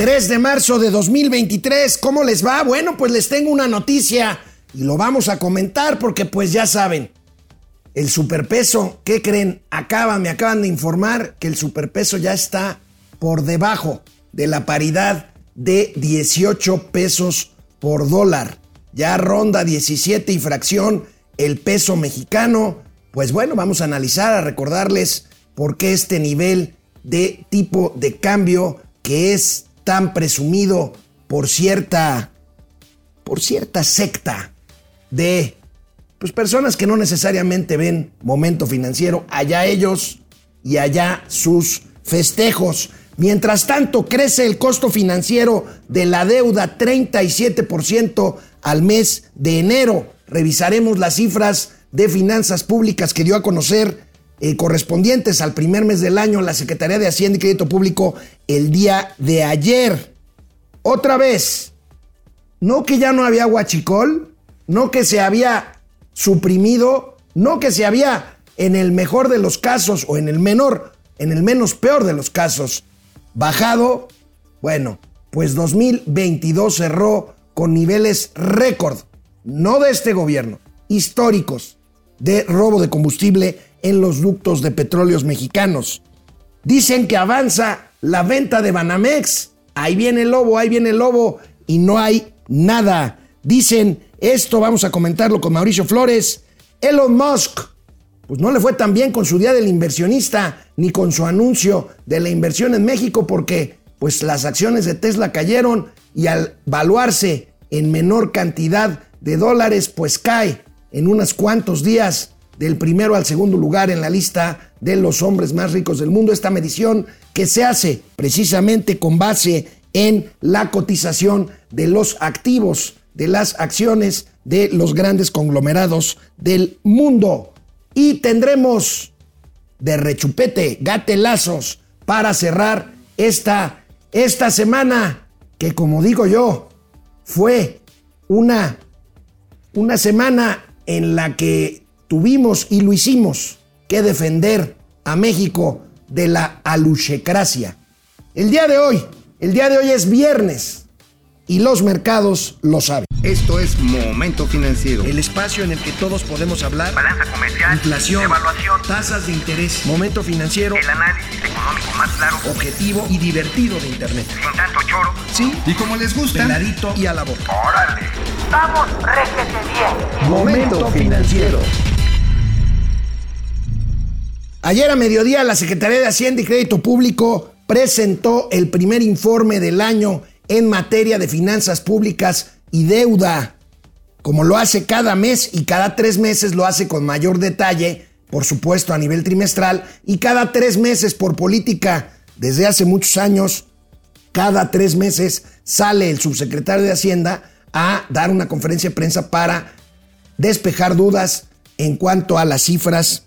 3 de marzo de 2023, ¿cómo les va? Bueno, pues les tengo una noticia y lo vamos a comentar porque pues ya saben, el superpeso, ¿qué creen? Acaban, me acaban de informar que el superpeso ya está por debajo de la paridad de 18 pesos por dólar. Ya ronda 17 y fracción el peso mexicano. Pues bueno, vamos a analizar, a recordarles por qué este nivel de tipo de cambio que es tan presumido por cierta por cierta secta de pues personas que no necesariamente ven momento financiero, allá ellos y allá sus festejos. Mientras tanto, crece el costo financiero de la deuda 37% al mes de enero. Revisaremos las cifras de finanzas públicas que dio a conocer eh, correspondientes al primer mes del año la Secretaría de Hacienda y Crédito Público el día de ayer. Otra vez, no que ya no había guachicol, no que se había suprimido, no que se había, en el mejor de los casos o en el menor, en el menos peor de los casos, bajado. Bueno, pues 2022 cerró con niveles récord, no de este gobierno, históricos, de robo de combustible en los ductos de petróleos mexicanos. Dicen que avanza la venta de Banamex. Ahí viene el lobo, ahí viene el lobo y no hay nada. Dicen esto, vamos a comentarlo con Mauricio Flores. Elon Musk, pues no le fue tan bien con su día del inversionista ni con su anuncio de la inversión en México porque pues las acciones de Tesla cayeron y al valuarse en menor cantidad de dólares pues cae en unos cuantos días del primero al segundo lugar en la lista de los hombres más ricos del mundo. Esta medición que se hace precisamente con base en la cotización de los activos, de las acciones de los grandes conglomerados del mundo. Y tendremos de rechupete, gatelazos, para cerrar esta, esta semana que como digo yo, fue una, una semana en la que tuvimos y lo hicimos que defender a México de la aluchecracia. El día de hoy, el día de hoy es viernes y los mercados lo saben. Esto es Momento Financiero. El espacio en el que todos podemos hablar. Balanza comercial. Inflación. Evaluación. Tasas de interés. Momento financiero. El análisis económico más claro. Objetivo y divertido de Internet. Sin tanto choro. Sí. Y como les gusta. Peladito y a la boca. Órale. Vamos, réjete bien. Momento financiero. Ayer a mediodía la Secretaría de Hacienda y Crédito Público presentó el primer informe del año en materia de finanzas públicas y deuda. Como lo hace cada mes y cada tres meses lo hace con mayor detalle, por supuesto a nivel trimestral, y cada tres meses por política. Desde hace muchos años, cada tres meses sale el subsecretario de Hacienda a dar una conferencia de prensa para despejar dudas en cuanto a las cifras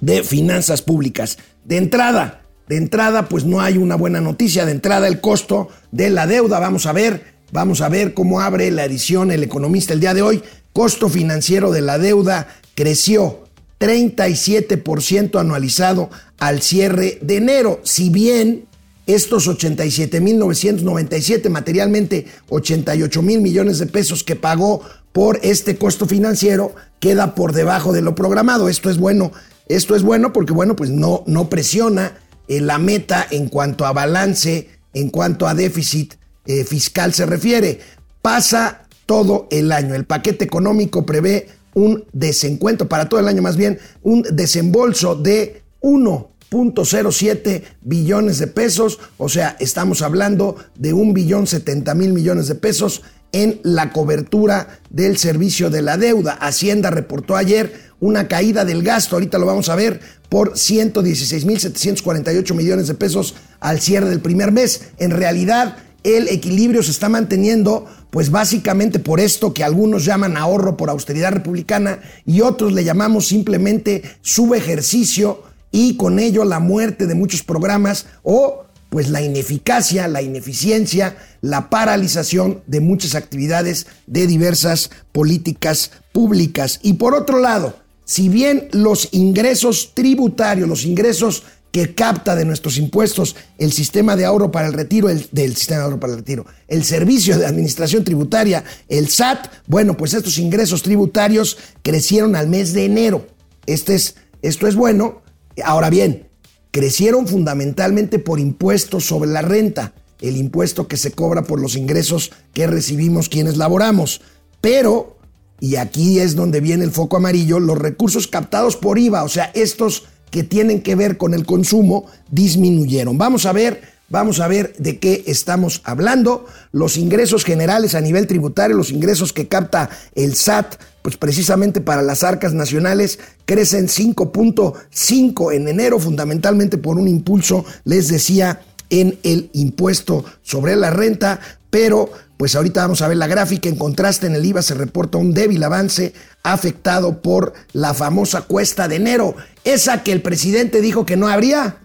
de finanzas públicas. De entrada, de entrada, pues no hay una buena noticia. De entrada, el costo de la deuda. Vamos a ver, vamos a ver cómo abre la edición El Economista el día de hoy. Costo financiero de la deuda creció 37% anualizado al cierre de enero. Si bien estos 87.997, materialmente 88 mil millones de pesos que pagó por este costo financiero, queda por debajo de lo programado. Esto es bueno esto es bueno porque, bueno, pues no, no presiona eh, la meta en cuanto a balance, en cuanto a déficit eh, fiscal se refiere. Pasa todo el año. El paquete económico prevé un desencuentro, para todo el año más bien, un desembolso de 1.07 billones de pesos, o sea, estamos hablando de un billón 70 mil millones de pesos en la cobertura del servicio de la deuda. Hacienda reportó ayer una caída del gasto, ahorita lo vamos a ver, por 116.748 millones de pesos al cierre del primer mes. En realidad, el equilibrio se está manteniendo, pues básicamente por esto que algunos llaman ahorro por austeridad republicana y otros le llamamos simplemente subejercicio y con ello la muerte de muchos programas o pues la ineficacia, la ineficiencia, la paralización de muchas actividades de diversas políticas públicas. Y por otro lado, si bien los ingresos tributarios, los ingresos que capta de nuestros impuestos el sistema de ahorro para el retiro, el, sistema de ahorro para el retiro, el servicio de administración tributaria, el SAT, bueno, pues estos ingresos tributarios crecieron al mes de enero. Este es, esto es bueno. Ahora bien, crecieron fundamentalmente por impuestos sobre la renta, el impuesto que se cobra por los ingresos que recibimos quienes laboramos. Pero, y aquí es donde viene el foco amarillo, los recursos captados por IVA, o sea, estos que tienen que ver con el consumo disminuyeron. Vamos a ver, vamos a ver de qué estamos hablando. Los ingresos generales a nivel tributario, los ingresos que capta el SAT, pues precisamente para las arcas nacionales crecen 5.5 en enero, fundamentalmente por un impulso, les decía, en el impuesto sobre la renta, pero pues ahorita vamos a ver la gráfica, en contraste en el IVA se reporta un débil avance afectado por la famosa cuesta de enero, esa que el presidente dijo que no habría.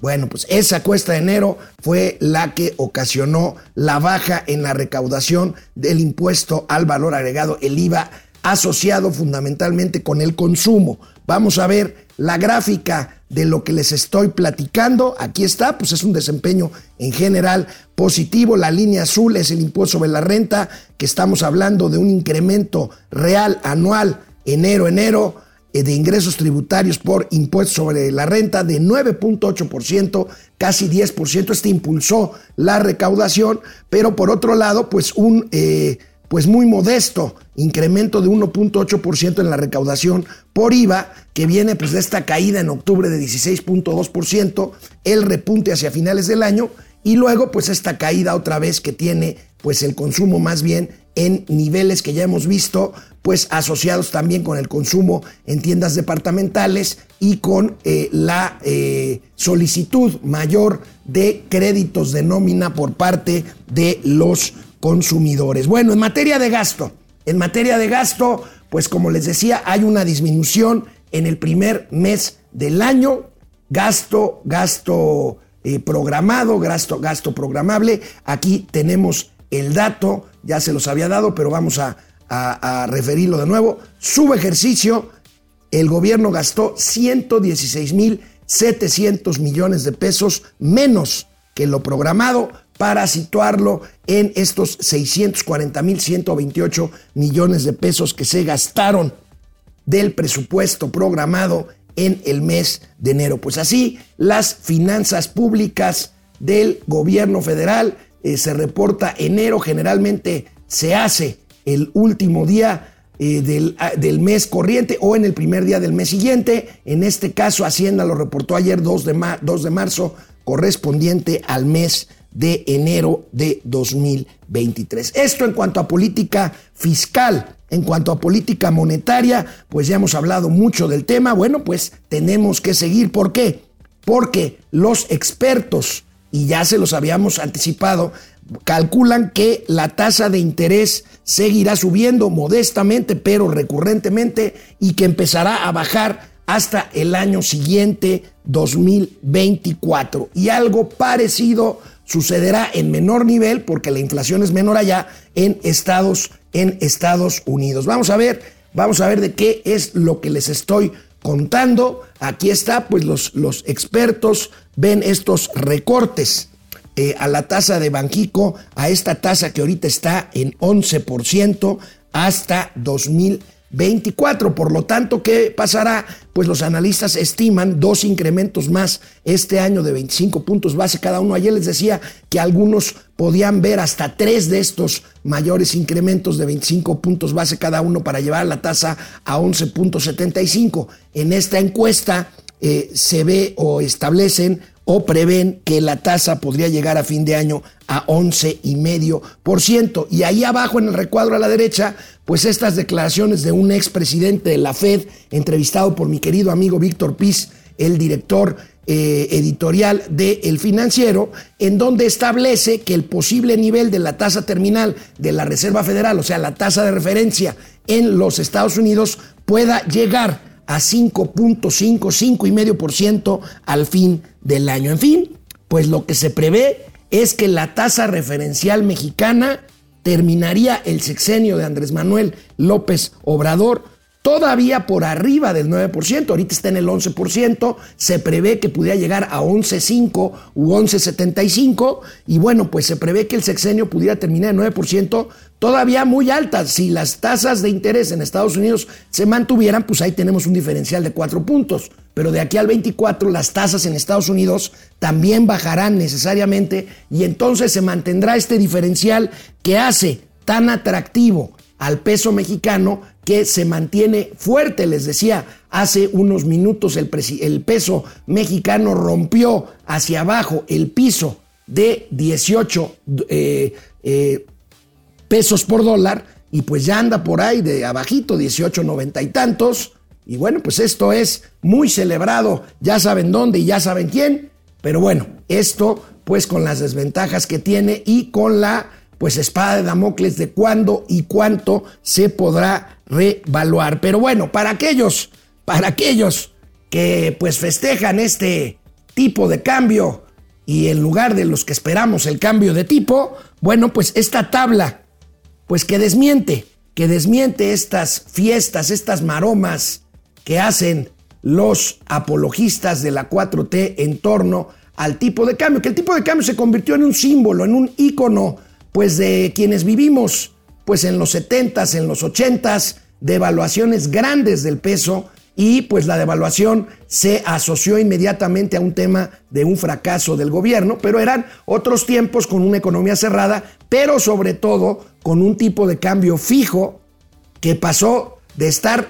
Bueno, pues esa cuesta de enero fue la que ocasionó la baja en la recaudación del impuesto al valor agregado, el IVA, asociado fundamentalmente con el consumo. Vamos a ver la gráfica de lo que les estoy platicando. Aquí está, pues es un desempeño en general positivo. La línea azul es el impuesto sobre la renta, que estamos hablando de un incremento real anual enero-enero eh, de ingresos tributarios por impuesto sobre la renta de 9.8%, casi 10%. Este impulsó la recaudación, pero por otro lado, pues un eh, pues muy modesto incremento de 1.8% en la recaudación por IVA, que viene pues de esta caída en octubre de 16.2%, el repunte hacia finales del año y luego pues esta caída otra vez que tiene pues el consumo más bien en niveles que ya hemos visto pues asociados también con el consumo en tiendas departamentales y con eh, la eh, solicitud mayor de créditos de nómina por parte de los consumidores. Bueno, en materia de gasto, en materia de gasto, pues como les decía, hay una disminución en el primer mes del año, gasto, gasto eh, programado, gasto, gasto programable. Aquí tenemos el dato, ya se los había dado, pero vamos a, a, referirlo de nuevo. Sub ejercicio, el gobierno gastó 116.700 millones de pesos menos que lo programado para situarlo en estos 640.128 millones de pesos que se gastaron del presupuesto programado en el mes de enero. Pues así, las finanzas públicas del gobierno federal eh, se reporta enero, generalmente se hace el último día eh, del, ah, del, mes corriente o en el primer día del mes siguiente. En este caso, Hacienda lo reportó ayer 2 de, 2 de marzo, correspondiente al mes de enero de 2023. Esto en cuanto a política fiscal. En cuanto a política monetaria, pues ya hemos hablado mucho del tema. Bueno, pues tenemos que seguir. ¿Por qué? Porque los expertos, y ya se los habíamos anticipado, calculan que la tasa de interés seguirá subiendo modestamente, pero recurrentemente, y que empezará a bajar hasta el año siguiente, 2024. Y algo parecido sucederá en menor nivel porque la inflación es menor allá en Estados, en Estados Unidos. Vamos a ver, vamos a ver de qué es lo que les estoy contando. Aquí está, pues los, los expertos ven estos recortes eh, a la tasa de Banquico, a esta tasa que ahorita está en 11% hasta 2020 24. Por lo tanto, ¿qué pasará? Pues los analistas estiman dos incrementos más este año de 25 puntos base cada uno. Ayer les decía que algunos podían ver hasta tres de estos mayores incrementos de 25 puntos base cada uno para llevar la tasa a 11.75. En esta encuesta eh, se ve o establecen o prevén que la tasa podría llegar a fin de año a 11,5%. Y ahí abajo en el recuadro a la derecha, pues estas declaraciones de un expresidente de la Fed, entrevistado por mi querido amigo Víctor Piz, el director eh, editorial de El Financiero, en donde establece que el posible nivel de la tasa terminal de la Reserva Federal, o sea, la tasa de referencia en los Estados Unidos, pueda llegar a 5.5, 5,5% al fin del año. En fin, pues lo que se prevé es que la tasa referencial mexicana terminaría el sexenio de Andrés Manuel López Obrador todavía por arriba del 9%, ahorita está en el 11%, se prevé que pudiera llegar a 11.5 u 11.75 y bueno, pues se prevé que el sexenio pudiera terminar en 9%, todavía muy alta. Si las tasas de interés en Estados Unidos se mantuvieran, pues ahí tenemos un diferencial de 4 puntos, pero de aquí al 24 las tasas en Estados Unidos también bajarán necesariamente y entonces se mantendrá este diferencial que hace tan atractivo al peso mexicano que se mantiene fuerte. Les decía, hace unos minutos el, el, peso mexicano rompió hacia abajo el piso de 18 eh, eh, pesos por dólar y pues ya anda por ahí de abajito, 18.90 y tantos. Y bueno, pues esto es muy celebrado, ya saben dónde y ya saben quién, pero bueno, esto pues con las desventajas que tiene y con la pues espada de Damocles de cuándo y cuánto se podrá revaluar. Pero bueno, para aquellos, para aquellos que pues festejan este tipo de cambio y en lugar de los que esperamos el cambio de tipo, bueno, pues esta tabla, pues que desmiente, que desmiente estas fiestas, estas maromas que hacen los apologistas de la 4T en torno al tipo de cambio, que el tipo de cambio se convirtió en un símbolo, en un ícono pues de quienes vivimos pues en los 70s, en los 80s, devaluaciones grandes del peso y pues la devaluación se asoció inmediatamente a un tema de un fracaso del gobierno, pero eran otros tiempos con una economía cerrada, pero sobre todo con un tipo de cambio fijo que pasó de estar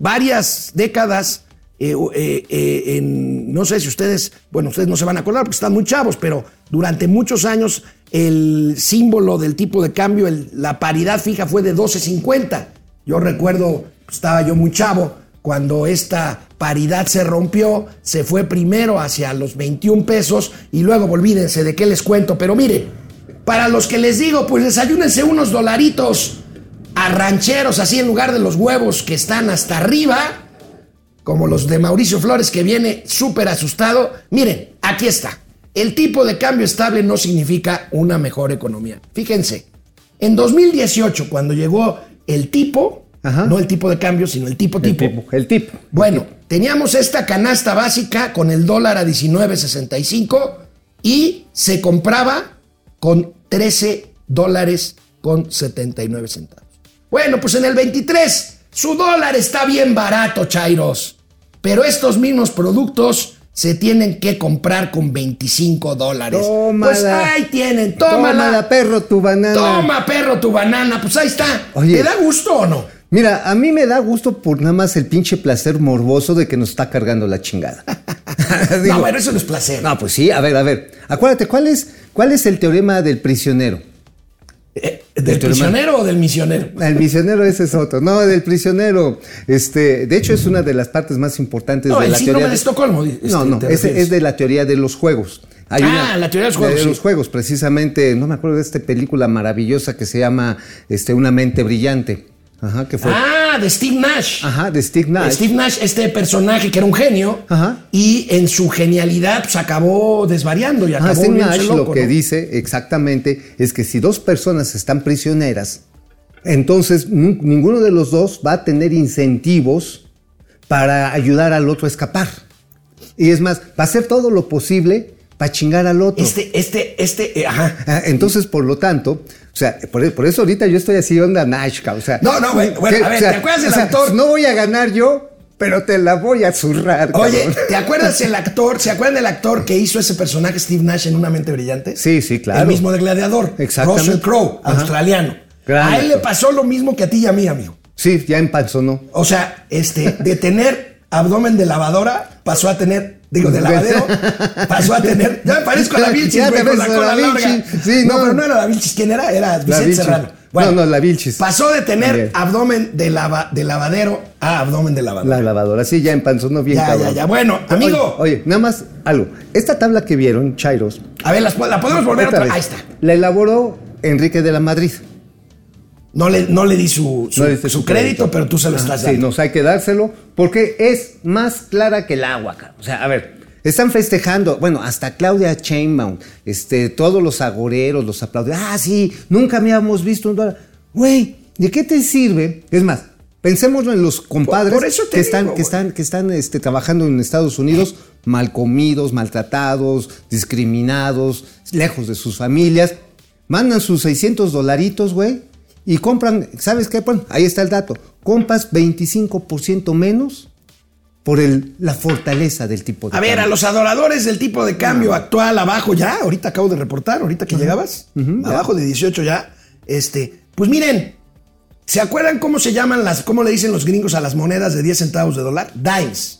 varias décadas eh, eh, eh, en, no sé si ustedes, bueno, ustedes no se van a acordar porque están muy chavos, pero durante muchos años el símbolo del tipo de cambio, la paridad fija fue de 12.50. Yo recuerdo, estaba yo muy chavo, cuando esta paridad se rompió, se fue primero hacia los 21 pesos y luego, olvídense de qué les cuento, pero mire, para los que les digo, pues desayúnense unos dolaritos a rancheros así en lugar de los huevos que están hasta arriba, como los de Mauricio Flores que viene súper asustado. Miren, aquí está. El tipo de cambio estable no significa una mejor economía. Fíjense, en 2018, cuando llegó el tipo, no el tipo de cambio, sino el tipo tipo. El tipo. El tipo. Bueno, teníamos esta canasta básica con el dólar a 19.65 y se compraba con 13 dólares con 79 centavos. Bueno, pues en el 23 su dólar está bien barato, Chairos. Pero estos mismos productos se tienen que comprar con 25 dólares. Tómala. Pues ahí tienen, tómala. Tómala, perro, tu banana. Toma, perro, tu banana. Pues ahí está. Oye. ¿Te da gusto o no? Mira, a mí me da gusto por nada más el pinche placer morboso de que nos está cargando la chingada. Digo, no, bueno, eso no es placer. no, pues sí, a ver, a ver. Acuérdate, ¿cuál es, cuál es el teorema del prisionero? Eh, ¿Del de tu hermano. prisionero o del misionero? El misionero ese es otro. No, del prisionero. Este, de hecho, es una de las partes más importantes No, de el la síndrome teoría. de Estocolmo. este, no, no, es de la teoría de los juegos. Hay Ah, la teoría de los juegos, De sí. los juegos, precisamente, no me acuerdo de esta película maravillosa que se llama este, Una mente brillante. Ajá, que fue. Ah, de Steve Nash. Ajá, de Steve Nash. Steve Nash, este personaje que era un genio, Ajá. y en su genialidad pues, acabó desvariando y Ajá, Steve Nash loco, lo que ¿no? dice exactamente es que si dos personas están prisioneras, entonces ninguno de los dos va a tener incentivos para ayudar al otro a escapar. Y es más, va a hacer todo lo posible para chingar al otro. Este, este, este, eh, ajá. Ah, Entonces, por lo tanto, o sea, por, por eso ahorita yo estoy así onda Nash, ca, o sea. No, no, güey, bueno, a ver, o sea, ¿te acuerdas del o sea, actor? No voy a ganar yo, pero te la voy a zurrar. Oye, cabrón. ¿te acuerdas el actor? ¿Se acuerdan del actor que hizo ese personaje Steve Nash en Una mente brillante? Sí, sí, claro. El mismo de Gladiador. Exactamente. Russell Crowe, Ajá. australiano. Gran a él le pasó lo mismo que a ti y a mí, amigo. Sí, ya empanzonó. O sea, este, de tener abdomen de lavadora, pasó a tener, digo, de lavadero, pasó a tener. Ya me parezco a la Vilchis, Ya güey, te con la ves a cola la larga. Vilchis. Sí, no, no. pero no era la Vilchis. ¿Quién era? Era Vicente. Serrano. No, no, la Vilchis. Pasó de tener Bien. abdomen de, lava- de lavadero a abdomen de lavadora. La lavadora, sí, ya empanzonó bien Ya, cabrón. ya, ya. Bueno, amigo. Oye, oye, nada más algo. Esta tabla que vieron, Chairos. A ver, la podemos volver otra vez, Ahí está. La elaboró Enrique de la Madrid. No le, no le di su, su, No le diste su su crédito, crédito. pero tú se lo estás Sí, dando. nos hay que dárselo porque es más clara que el agua. cabrón. O sea, a ver, están festejando, bueno, hasta Claudia Chainbaum, este, todos los agoreros los aplauden. Ah, sí, nunca habíamos visto un dólar. Güey, ¿de qué te sirve? Es más, Pensémoslo en los compadres Por- por eso que están, que están, que están este, trabajando en Estados Unidos, mal comidos, maltratados, discriminados, lejos de sus familias. Mandan sus 600 dolaritos, güey, y compran, ¿sabes qué? Bueno, ahí está el dato. Compras 25% menos por el, la fortaleza del tipo de A ver, a cambio. los adoradores del tipo de cambio actual abajo ya, ahorita acabo de reportar, ahorita que llegabas, abajo de 18 ya, este, pues miren, ¿se acuerdan cómo se llaman las, cómo le dicen los gringos a las monedas de 10 centavos de dólar? Dimes.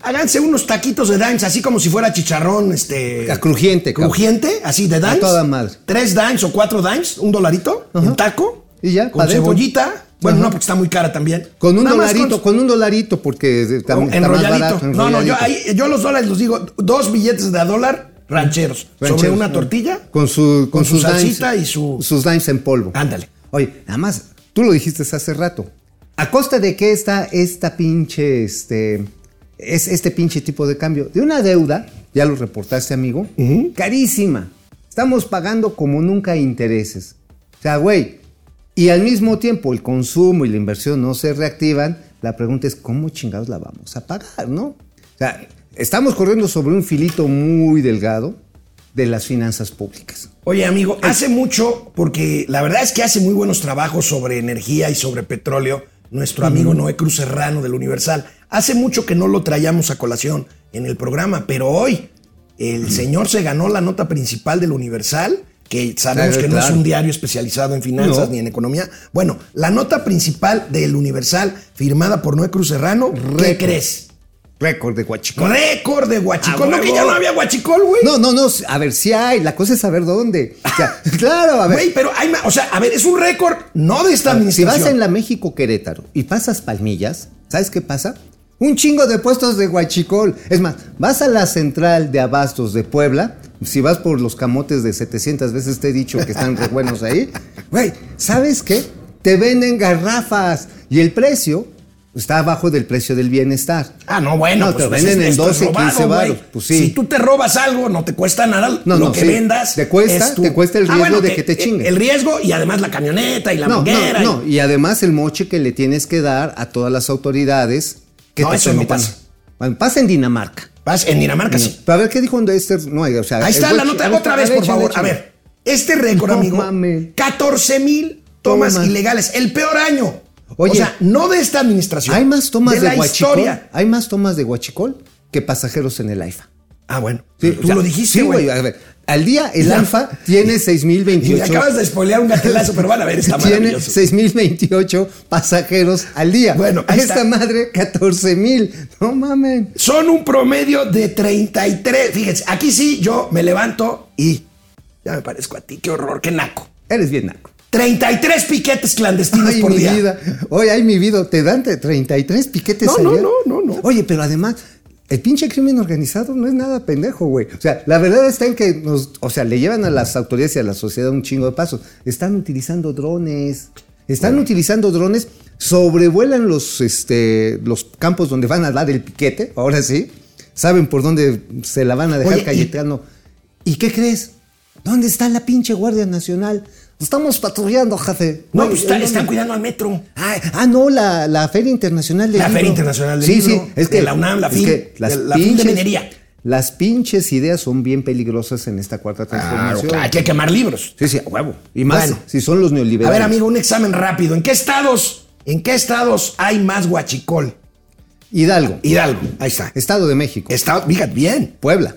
Háganse unos taquitos de dimes, así como si fuera chicharrón, este. Ah, crujiente, cabrón. Crujiente, así de dimes. toda madre. Tres dimes o cuatro dimes, un dolarito, un taco. Y ya, Con cebollita. Bueno, Ajá. no, porque está muy cara también. Con un Nada dolarito, con, un dolarito, porque está, con- está más enrolladito. barato. No, no, yo, enrolladito. ahí, yo los dólares los digo, dos billetes de a dólar rancheros, sobre una tortilla. Con su, con su sus salsita y su- sus dimes en polvo. Ándale. Oye, nada más, tú lo dijiste hace rato. ¿A costa de qué está esta pinche, este, es este pinche tipo de cambio? De una deuda, ya lo reportaste, amigo, carísima. Estamos pagando como nunca intereses. O sea, güey, y al mismo tiempo el consumo y la inversión no se reactivan, la pregunta es, ¿cómo chingados la vamos a pagar, no? O sea, estamos corriendo sobre un filito muy delgado de las finanzas públicas. Oye, amigo, hace mucho, porque la verdad es que hace muy buenos trabajos sobre energía y sobre petróleo, nuestro amigo Noé Cruz Serrano del Universal. Hace mucho que no lo traíamos a colación en el programa, pero hoy el señor se ganó la nota principal del Universal, que sabemos Claro, que no es un diario especializado en finanzas No. ni en economía. Bueno, la nota principal del Universal, firmada por Noé Cruz Serrano, ¿qué crees? Récord de Huachicol. Récord de Huachicol. ¡A ¿No que ya no había Huachicol, güey? No, no, no, a ver, sí hay, la cosa es saber dónde. O sea, claro, a ver. Güey, pero hay más. O sea, a ver, es un récord, no de esta si administración. vas en la México Querétaro y pasas Palmillas, ¿sabes qué pasa? Un chingo de puestos de Huachicol. Es más, vas a la central de abastos de Puebla, si vas por los camotes de 700 veces te he dicho que están re buenos ahí. Güey, ¿sabes qué? Te venden garrafas y el precio está abajo del precio del bienestar. Ah, no, bueno, No, pues, te pues, venden en esto es 12, robado, 15 güey. varos. Pues sí. Si tú te robas algo, no te cuesta nada No, lo no, que sí. vendas. Te cuesta- es tu- te cuesta el Ah, riesgo de que te chinguen. El riesgo y además la camioneta y la manguera. y- no, no. Y además el moche que le tienes que dar a todas las autoridades que No, te eso no pasa. Bueno, pasa en Dinamarca. Vas en Dinamarca, sí. Pero a ver, ¿qué dijo Dexter? No, o sea, Ahí está la nota. ver, Otra vez, ver, por échale, favor. A ver, este récord, amigo. mames. 14 mil tomas Toma. ilegales. El peor año. Oye, o sea, no de esta administración. Hay más tomas de, la historia. Hay más tomas de Huachicol que pasajeros en el AIFA. Ah, bueno. Sí, Tú o sea, lo dijiste, sí, güey. A ver, al día el Ya. AIFA tiene y me 6028. acabas de spoilear un gatelazo, pero van a ver, está Tiene maravilloso. 6028 pasajeros al día. Bueno, esta está. madre 14000. No mames. Son un promedio de 33. Fíjense, aquí sí yo me levanto y ya me parezco a ti. Qué horror, qué naco. Eres bien naco. 33 piquetes clandestinos Ay, por mi día. vida. Oye, ay, mi vida. Te dan de 33 piquetes No, al no, día? no, no, no. Oye, pero además, el pinche crimen organizado no es nada pendejo, güey. O sea, la verdad está en que nos, o sea, le llevan a las autoridades y a la sociedad un chingo de pasos. Están utilizando drones. Están utilizando drones, sobrevuelan los, este, los campos donde van a dar el piquete, ahora sí. Saben por dónde se la van a dejar Oye, y-. ¿Y qué crees? ¿Dónde está la pinche Guardia Nacional? Estamos patrullando, jefe. No, pues está- ¿en están cuidando al metro. Ah, ah, no, la, la Feria Internacional del La Libro. Feria Internacional del sí, Libro, Sí, es de que la UNAM, la las de la FIL de minería. Las pinches ideas son bien peligrosas en esta cuarta transformación. claro, hay que quemar libros. Sí, sí, a huevo. Y más Bueno. si son los A neoliberales. ver, amigo, un examen rápido. ¿En qué estados, en qué estados hay más huachicol? Hidalgo, Hidalgo, ahí está. Estado de México, Estado, fíjate, bien. Puebla,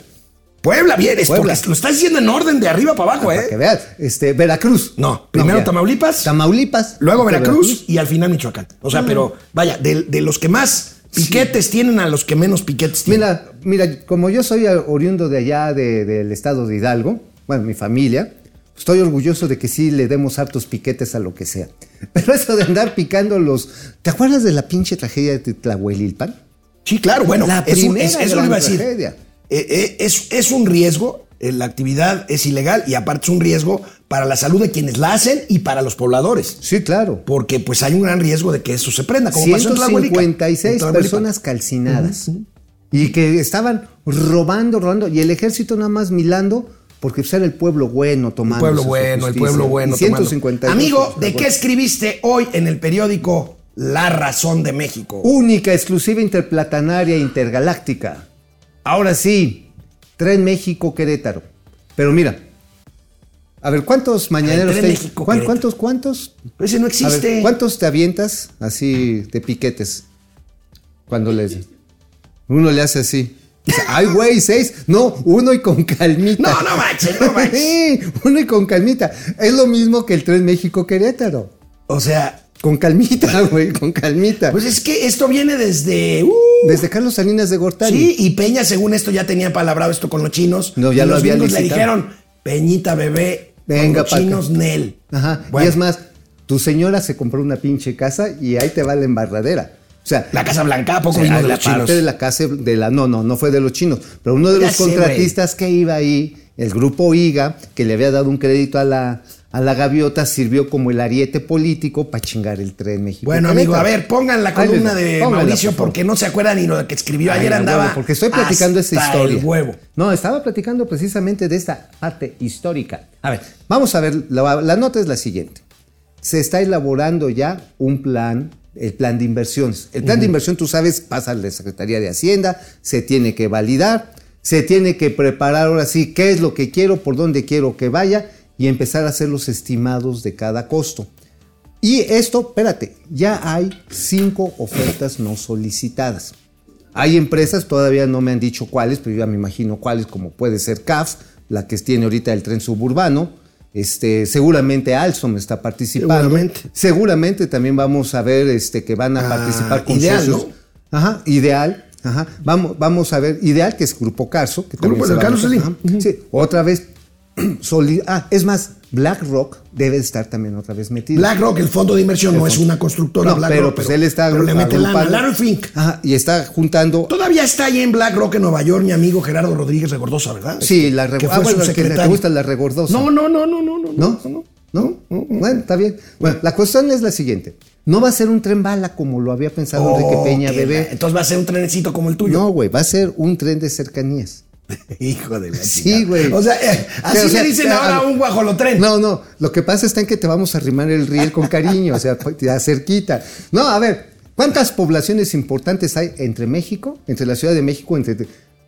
Puebla, bien. Es Puebla. porque lo estás diciendo en orden de arriba para abajo, para que ¿eh? veas. Este, Veracruz. No, primero. Tamaulipas. Tamaulipas. Luego Veracruz, y al final Michoacán. O sea, pero vaya, de, de los que más piquetes tienen a los que menos piquetes tienen. Mira, mira, como yo soy oriundo de allá de- del estado de Hidalgo, bueno, mi familia, estoy orgulloso de que sí le demos hartos piquetes a lo que sea. Pero eso de andar picando los... ¿Te acuerdas de la pinche tragedia de Tlahuelilpan? Sí, claro, bueno, La es primera es- eso gran lo iba a decir. tragedia. Eh, eh, es, es un riesgo, eh, la actividad es ilegal y aparte es un riesgo para la salud de quienes la hacen y para los pobladores. Sí, claro. Porque pues hay un gran riesgo de que eso se prenda, como pasó en Tlahuelica. 156 En Tlahuelipa. personas calcinadas. Y que estaban robando, robando. Y el ejército nada más milando porque pues, era el pueblo bueno El tomando. pueblo bueno, el pueblo bueno. tomando. 152. Amigo, ¿de qué escribiste hoy en el periódico la razón de México. Única, exclusiva, interplatanaria, intergaláctica. Ahora sí, Tren México Querétaro. Pero mira, a ver, ¿cuántos mañaneros Tren te- México, ¿cuán- Querétaro. ¿Cuántos, cuántos? Ese no ver, existe. ¿cuántos te avientas así de piquetes? Cuando les. Uno le hace así. Dice, Ay, güey, seis. No, uno y con calmita. No, no manches, no manches. Sí, uno y con calmita. Es lo mismo que el tren México Querétaro. O sea, Con calmita, güey, con calmita. pues es que esto viene desde. uh, Desde Carlos Salinas de Gortari. sí, y Peña, según esto, ya tenía palabrado esto con los chinos. No, ya y lo los había gringos le dijeron, Peñita, bebé. Venga, con los chinos, acá. Nel. Ajá. Bueno, Y es más, tu señora se compró una pinche casa y ahí te va la embarradera. O sea, La Casa Blanca, ¿a poco o sea, vino de la los chinos? parte de la casa de la no, no, no fue de los chinos, pero uno de Ya los sé, contratistas que iba ahí, el grupo IGA, que le había dado un crédito a la a la gaviota sirvió como el ariete político para chingar el tren México. Bueno, amigo, a ver, pongan la columna de Mauricio por porque no se acuerda ni lo que escribió. Ay, Ayer andaba. huevo, porque estoy platicando esa hasta historia. El huevo. No, estaba platicando precisamente de esta parte histórica. A ver, vamos a ver, la, la nota es la siguiente. Se está elaborando ya un plan, el plan de inversiones. El plan de inversión, tú sabes, pasa a la Secretaría de Hacienda, se tiene que validar, se tiene que preparar ahora sí qué es lo que quiero, por dónde quiero que vaya y empezar a hacer los estimados de cada costo. Y esto, espérate, ya hay cinco ofertas no solicitadas. Hay empresas, todavía no me han dicho cuáles, pero yo ya me imagino cuáles, como puede ser CAF, la que tiene ahorita el tren suburbano. Este, seguramente Alstom está participando. Seguramente. Seguramente también vamos a ver este, que van a Ah, participar con Ideal, socios. ¿no? Ajá, ideal. Ajá. Vamos, vamos a ver, ideal, que es Grupo Carso. Que Grupo meter. sí. Ajá. Sí, otra vez. ah, es más, BlackRock debe estar también otra vez metido. BlackRock, el fondo de inversión, no es una constructora No, BlackRock. pero pues él está pero le mete lana. Larry Fink. Ajá, y está juntando. Todavía está ahí en BlackRock en Nueva York mi amigo Gerardo Rodríguez Regordosa, ¿verdad? Sí, la Que rego- fue ah, bueno, que te gusta la regordosa. No, no, no, no, no, no. ¿No? no. ¿No? Bueno, está bien. Bueno, la cuestión es la siguiente. No va a ser un tren bala como lo había pensado Enrique Oh, Peña, bebé. la- Entonces va a ser un trenecito como el tuyo. No, güey, va a ser un tren de cercanías. Hijo de la Sí, güey. O sea, eh, así O sea, le dicen eh, ahora a- a un guajolotren. No, no, lo que pasa está en que te vamos a arrimar el riel con cariño, o sea, ya cerquita. No, a ver, ¿cuántas poblaciones importantes hay entre México, entre la Ciudad de México, entre...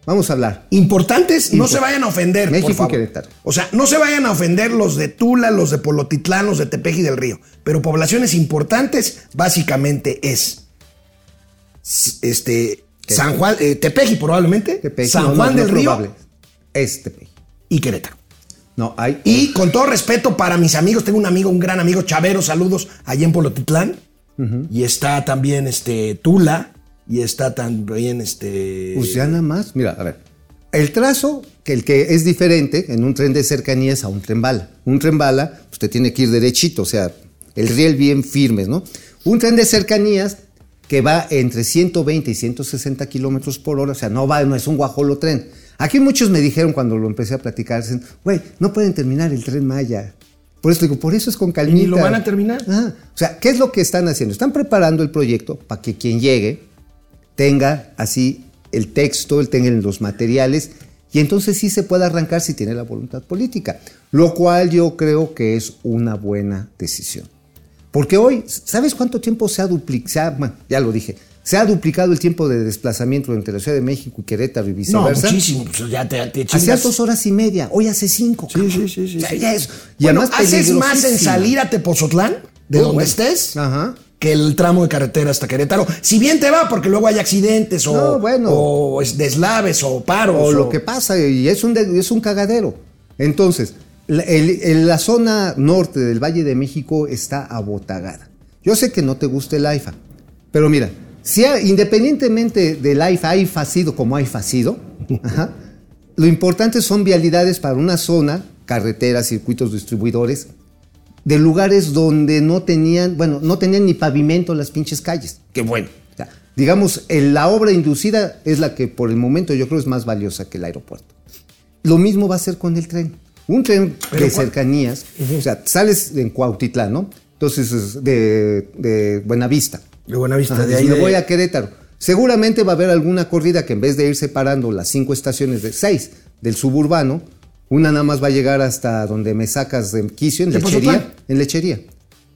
Vamos a hablar. Importantes, no se vayan a ofender. México por y favor. Querétaro. O sea, no se vayan a ofender los de Tula, los de Polotitlán, los de Tepeji del Río. Pero poblaciones importantes, básicamente es. Este. San Juan, eh, Tepeji probablemente. Tepeji, San no, Juan no del Río probable. Es Tepeji. y Querétaro. No, hay... Y con todo respeto para mis amigos, tengo un amigo, un gran amigo, Chavero, saludos, allá en Polotitlán. Y está también este Tula. Y está también este. Pues ya nada más, mira, a ver. El trazo, que el que es diferente en un tren de cercanías a un tren bala. Un tren bala, te tiene que ir derechito, o sea, el riel bien firmes, ¿no? Un tren de cercanías que va entre 120 y 160 kilómetros por hora, o sea, no va, no es un guajolo tren. Aquí muchos me dijeron cuando lo empecé a platicar, dicen, güey, no pueden terminar el tren Maya. Por eso digo, por eso es con calmita. lo van a terminar. Ah, o sea, ¿qué es lo que están haciendo? Están preparando el proyecto para que quien llegue tenga así el texto, tenga los materiales y entonces sí se puede arrancar si tiene la voluntad política, lo cual yo creo que es una buena decisión. Porque hoy, ¿sabes cuánto tiempo se ha duplicado? ya lo dije, se ha duplicado el tiempo de desplazamiento entre la Ciudad de México y Querétaro y No, viceversa. muchísimo. pues ya te, te Hacía dos horas y media, hoy hace cinco. Sí, sí, sí, sí, Ya- es- y Bueno, además haces más en salir a Tepozotlán, de Oh, donde bueno. estés, Ajá. que el tramo de carretera hasta Querétaro. Si bien te va, porque luego hay accidentes o, No, bueno. o deslaves o paros. o lo que pasa, y es un, es un cagadero. Entonces, la, el- el- la zona norte del Valle de México está abotagada. Yo sé que no te gusta el AIFA, pero mira, si ha- independientemente del AIFA, hay facido como hay facido, ajá, lo importante son vialidades para una zona, carreteras, circuitos distribuidores, de lugares donde no tenían, bueno, no tenían ni pavimento las pinches calles. Qué bueno. O sea, digamos, el- la obra inducida es la que por el momento yo creo es más valiosa que el aeropuerto. Lo mismo va a ser con el tren. Un tren Pero de cercanías, o sea, sales en Cuautitlán, ¿no? Entonces, es de, de Buenavista. De Buenavista, Ajá, de ahí me de- voy a Querétaro. Seguramente va a haber alguna corrida que en vez de ir separando las cinco estaciones de seis del suburbano, una nada más va a llegar hasta donde me sacas de quicio, en ¿De lechería. En lechería.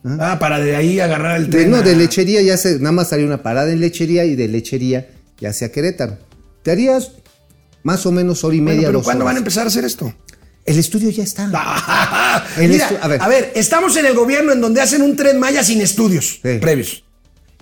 Ah, para de ahí agarrar el De, tren. no, de lechería ya se, nada más haría una parada en lechería y de lechería ya hacia Querétaro. Te harías más o menos hora y Bueno, media. pero dos ¿cuándo van a empezar a hacer esto? El estudio ya está. El Mira, estu- a, ver. estamos en el gobierno en donde hacen un tren Maya sin estudios Sí. previos.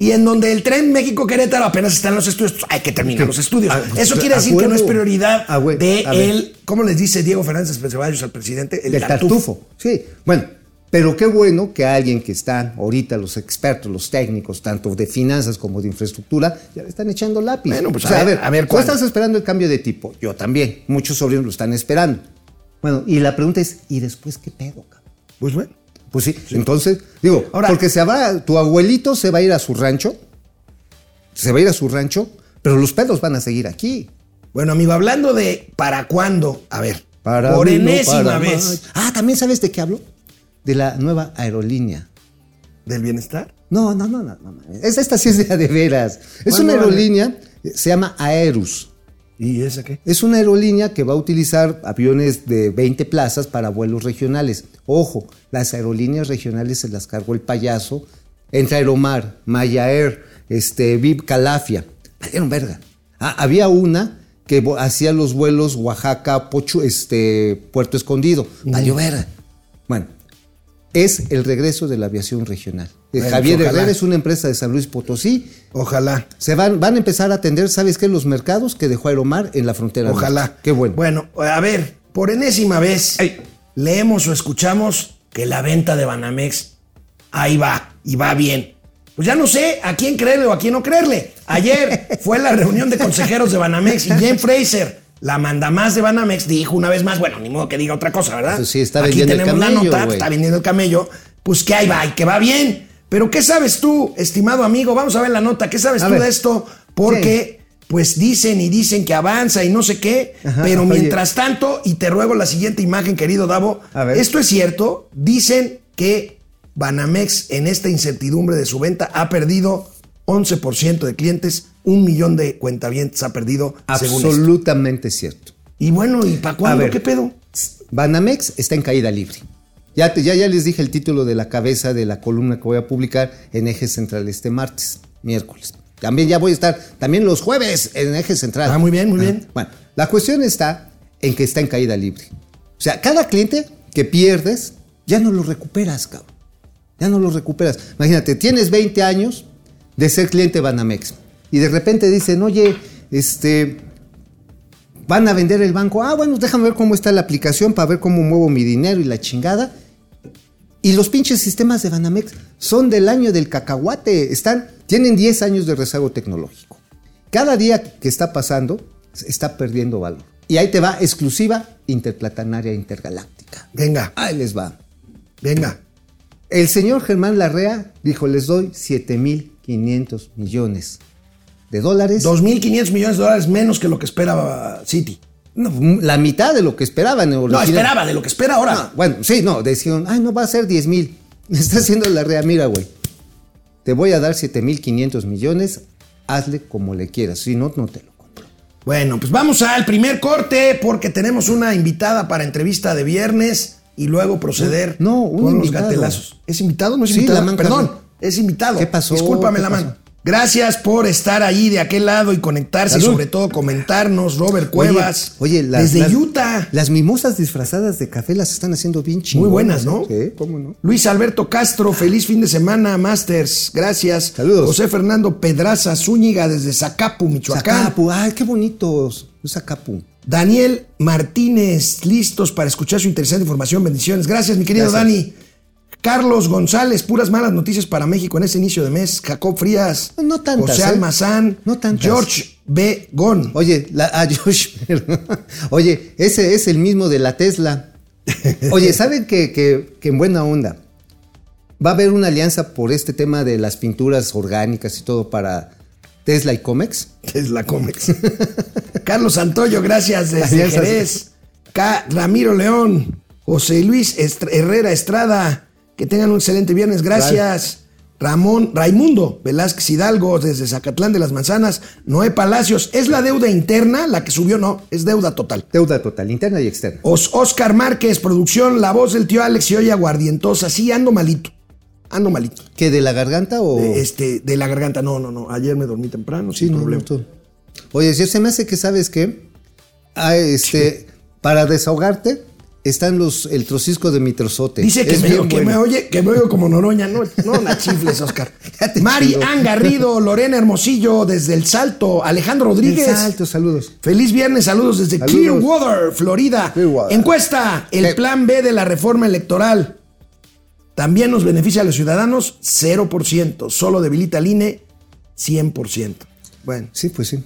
Y en donde el tren México-Querétaro apenas están los estudios, pues, hay que terminar los estudios. Ah, Eso quiere a decir que no es prioridad A hue- de a ver. el, ¿cómo les dice Diego Fernández Ceballos al presidente? El, tartufo. Sí. Bueno, pero qué bueno que alguien que está ahorita, los expertos, los técnicos, tanto de finanzas como de infraestructura, ya le están echando lápiz. Bueno, pues, O sea, a ver, a ver, tú ¿cuándo? estás esperando el cambio de tipo. Yo también. Muchos sobrinos lo están esperando. Bueno, y la pregunta es, ¿y después qué pedo, cabrón? Pues bueno. Pues sí, entonces, digo, Ahora- porque se va, tu abuelito se va a ir a su rancho, se va a ir a su rancho, pero los pedos van a seguir aquí. Bueno, amigo, hablando de para cuándo, a ver, Para por enésima para vez. Ah, ¿también sabes de qué hablo? De la nueva aerolínea. del bienestar. No, no, no, no, no. esta sí es de, veras. Es ¿Cuándo una aerolínea, se llama Aerus. ¿Y esa qué? Es una aerolínea que va a utilizar aviones de 20 plazas para vuelos regionales. Ojo, las aerolíneas regionales se las cargó el payaso. Entre Aeromar, Maya Air, este, Viv Calafia. Valieron verga. Ah, había una que hacía los vuelos Oaxaca, Pochu, este, Puerto Escondido. Valió verga. Bueno, es el regreso de la aviación regional. Bueno, Javier ojalá. Herrera es una empresa de San Luis Potosí. Ojalá. Se van, van a empezar a atender, ¿sabes qué? Los mercados que dejó Aeromar en la frontera. Ojalá. norte. Qué bueno. Bueno, a ver, por enésima vez, leemos o escuchamos que la venta de Banamex ahí va y va bien. Pues ya no sé a quién creerle o a quién no creerle. Ayer fue la reunión de consejeros de Banamex y Jane Fraser, la mandamás de Banamex, dijo una vez más, bueno, ni modo que diga otra cosa, ¿verdad? Pues sí, está Aquí vendiendo el tenemos la nota, está vendiendo el camello, pues que ahí va y que va bien. Pero ¿qué sabes tú, estimado amigo? Vamos a ver la nota. ¿Qué sabes A tú ver. de esto? Porque pues dicen y dicen que avanza y no sé qué, Ajá, pero oye. mientras tanto, y te ruego la siguiente imagen, querido Davo, A ver. esto es cierto, dicen que Banamex en esta incertidumbre de su venta ha perdido 11% de clientes, un millón de cuentavientes ha perdido, según esto. Absolutamente cierto. Y bueno, ¿y para cuándo? ¿Qué pedo? Banamex está en caída libre. Ya, te- ya, ya les dije el título de la cabeza de la columna que voy a publicar en Eje Central este martes, miércoles. También ya voy a estar, también los jueves en Eje Central. Ah, muy bien, muy Ajá. bien. Bueno, la cuestión está en que está en caída libre. O sea, cada cliente que pierdes, ya no lo recuperas, cabrón. Ya no lo recuperas. Imagínate, tienes 20 años de ser cliente Banamex y de repente dicen, oye, este, van a vender el banco. Ah, bueno, déjame ver cómo está la aplicación para ver cómo muevo mi dinero y la chingada. Y los pinches sistemas de Banamex son del año del cacahuate. Están, tienen 10 años de rezago tecnológico. Cada día que está pasando, está perdiendo valor. Y ahí te va, exclusiva interplatanaria intergaláctica. Venga, Ahí les va. venga. El señor Germán Larrea dijo, les doy 7.500 millones de dólares. 2.500 millones de dólares menos que lo que esperaba City. No, la mitad de lo que esperaban. No, esperaba de lo que espera ahora. No, bueno, sí, no, decían, ay, no va a ser 10 mil. Está haciendo la rea, mira, güey. Te voy a dar 7.500 millones, hazle como le quieras, si no, no te lo compro. Bueno, pues vamos al primer corte porque tenemos una invitada para entrevista de viernes y luego proceder No, un con los invitado. gatelazos. ¿Es invitado no es Sí, invitado? la Perdón, no. es invitado. ¿Qué pasó? Discúlpame ¿Qué la mano. Gracias por estar ahí de aquel lado y conectarse y sobre todo comentarnos, Robert Cuevas. Oye, las, desde las- Utah. Las mimosas disfrazadas de café las están haciendo bien Muy chingonas. buenas, ¿no? Sí, cómo no. Luis Alberto Castro, feliz fin de semana, Masters. Gracias. Saludos. José Fernando Pedraza Zúñiga desde Zacapu, Michoacán. Zacapu, ay, qué bonitos. Zacapu. Daniel Martínez, listos para escuchar su interesante información. Bendiciones. Gracias, mi querido Gracias. Dani. Carlos González, puras malas noticias para México en este inicio de mes. Jacob Frías. No tantas, José ¿eh? Almazán. No tantas. George B. Gon. Oye, la, ah, oye, ese es el mismo de la Tesla. Oye, ¿saben que, que- que en buena onda va a haber una alianza por este tema de las pinturas orgánicas y todo para Tesla y Comex? Es la Comex. Carlos Santoyo, gracias desde Alianzas. Jerez. K. Ramiro León. José Luis Herrera Estrada. Que tengan un excelente viernes. Gracias. Ramón Raimundo Velázquez Hidalgo desde Zacatlán de las Manzanas. Noé Palacios. ¿Es la deuda interna la que subió? No, es deuda total. Deuda total, interna y externa. Os- Oscar Márquez, producción, la voz del tío Alex y oye aguardientosa. Sí, ando malito. ando malito. ¿Qué, de la garganta o...? De, este, de la garganta, no, no, no. Ayer me dormí temprano, Sí, sin no, problema. no, tú. Oye, si se me hace que sabes qué, Ah, este, para desahogarte están los el trocisco de mitrozote. Dice que, Es me, que me oye, que me oigo como Noroña. No, no la chifles, Oscar. Mari. Ann Garrido, Lorena Hermosillo desde El Salto, Alejandro Rodríguez. El Salto, saludos. Feliz viernes, saludos desde Saludos. Clearwater, Florida. Clearwater. Encuesta, el Eh. plan B de la reforma electoral. ¿También nos beneficia a los ciudadanos? 0%. Solo debilita al INE, 100%. Bueno. Sí, pues sí.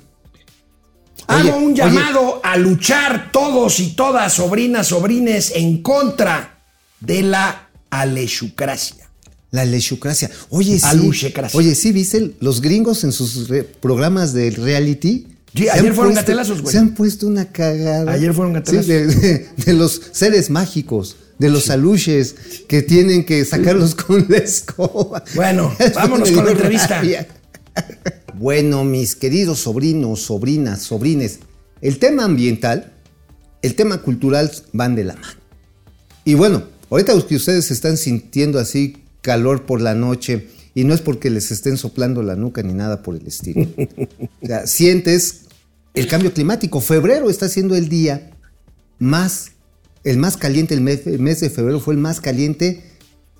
Hago un oye. llamado a luchar todos y todas, sobrinas, sobrines, en contra de la alechucracia. La lechucracia. Oye, sí. Aluchecracia. Oye, sí, ¿viste? Los gringos en sus programas de reality. Sí, ayer fueron puesto- gatelazos, güey. Se han puesto una cagada. Ayer fueron gatelazos. Sí, de, de- de los seres mágicos, de los aluches que tienen que sacarlos con la escoba. Bueno, vámonos con la entrevista. Bueno, mis queridos sobrinos, sobrinas, sobrines, el tema ambiental, el tema cultural van de la mano. Y bueno, ahorita que ustedes están sintiendo así calor por la noche, y no es porque les estén soplando la nuca ni nada por el estilo. O sea, sientes el cambio climático. Febrero está siendo el día más, el más caliente, el mes, el mes de febrero fue el más caliente.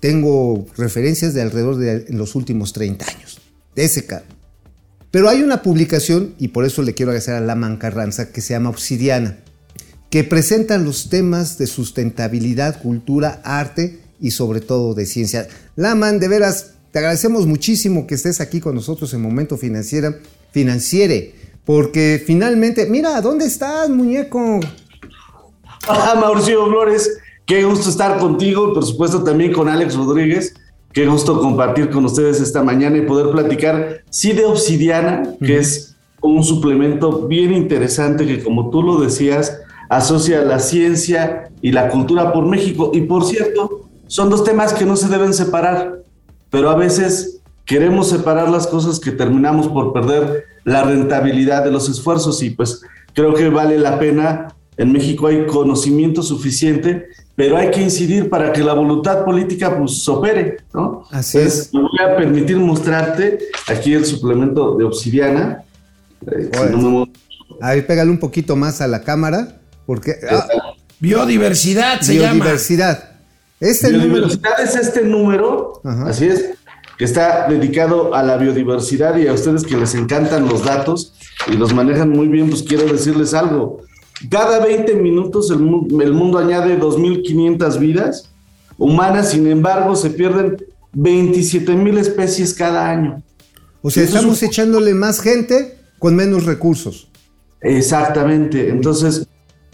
Tengo referencias de alrededor de los últimos 30 años, de ese Pero hay una publicación, y por eso le quiero agradecer a Laman Carranza, que se llama Obsidiana, que presenta los temas de sustentabilidad, cultura, arte y sobre todo de ciencia. Laman, de veras, te agradecemos muchísimo que estés aquí con nosotros en Momento Financiera, Financiere, porque finalmente, mira, ¿dónde estás, muñeco? Ah, Mauricio Flores, qué gusto estar contigo, por supuesto también con Alex Rodríguez. Qué gusto compartir con ustedes esta mañana y poder platicar, sí, de Obsidiana, que es un suplemento bien interesante que, como tú lo decías, asocia la ciencia y la cultura por México. Y por cierto, son dos temas que no se deben separar, pero a veces queremos separar las cosas que terminamos por perder la rentabilidad de los esfuerzos y pues creo que vale la pena. En México hay conocimiento suficiente, pero hay que incidir para que la voluntad política pues opere, ¿no? Así Entonces, es. Me voy a permitir mostrarte aquí el suplemento de obsidiana. Eh, si no me- A ver, pégale un poquito más a la cámara, porque... ah, Biodiversidad se llama. biodiversidad. Este número... Biodiversidad es este número, Ajá. así es, que está dedicado a la biodiversidad y a ustedes que les encantan los datos y los manejan muy bien, pues quiero decirles algo. Cada 20 minutos el, mu- el mundo añade 2.500 vidas humanas, sin embargo se pierden 27 mil especies cada año. O sea, Eso es estamos un- echándole más gente con menos recursos. Exactamente. Entonces,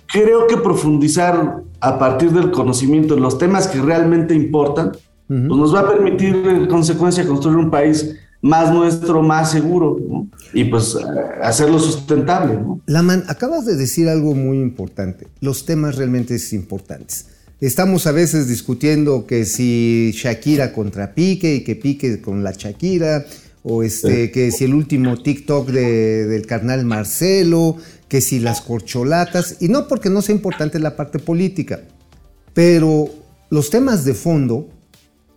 creo que profundizar a partir del conocimiento en los temas que realmente importan, pues nos va a permitir en consecuencia construir un país más nuestro, más seguro, ¿no? y pues eh, hacerlo sustentable. ¿no? Laman, acabas de decir algo muy importante. Los temas realmente es importantes. Estamos a veces discutiendo que si Shakira contra Pique y que Pique con la Shakira, o este, que si el último TikTok de- del carnal Marcelo, que si las corcholatas, y no porque no sea importante la parte política, pero los temas de fondo,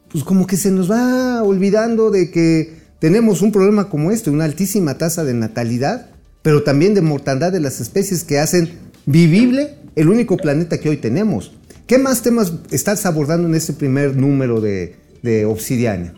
pues como que se nos va olvidando de que tenemos un problema como este, una altísima tasa de natalidad, pero también de mortandad de las especies que hacen vivible el único planeta que hoy tenemos. ¿Qué más temas estás abordando en este primer número de, de Obsidiana?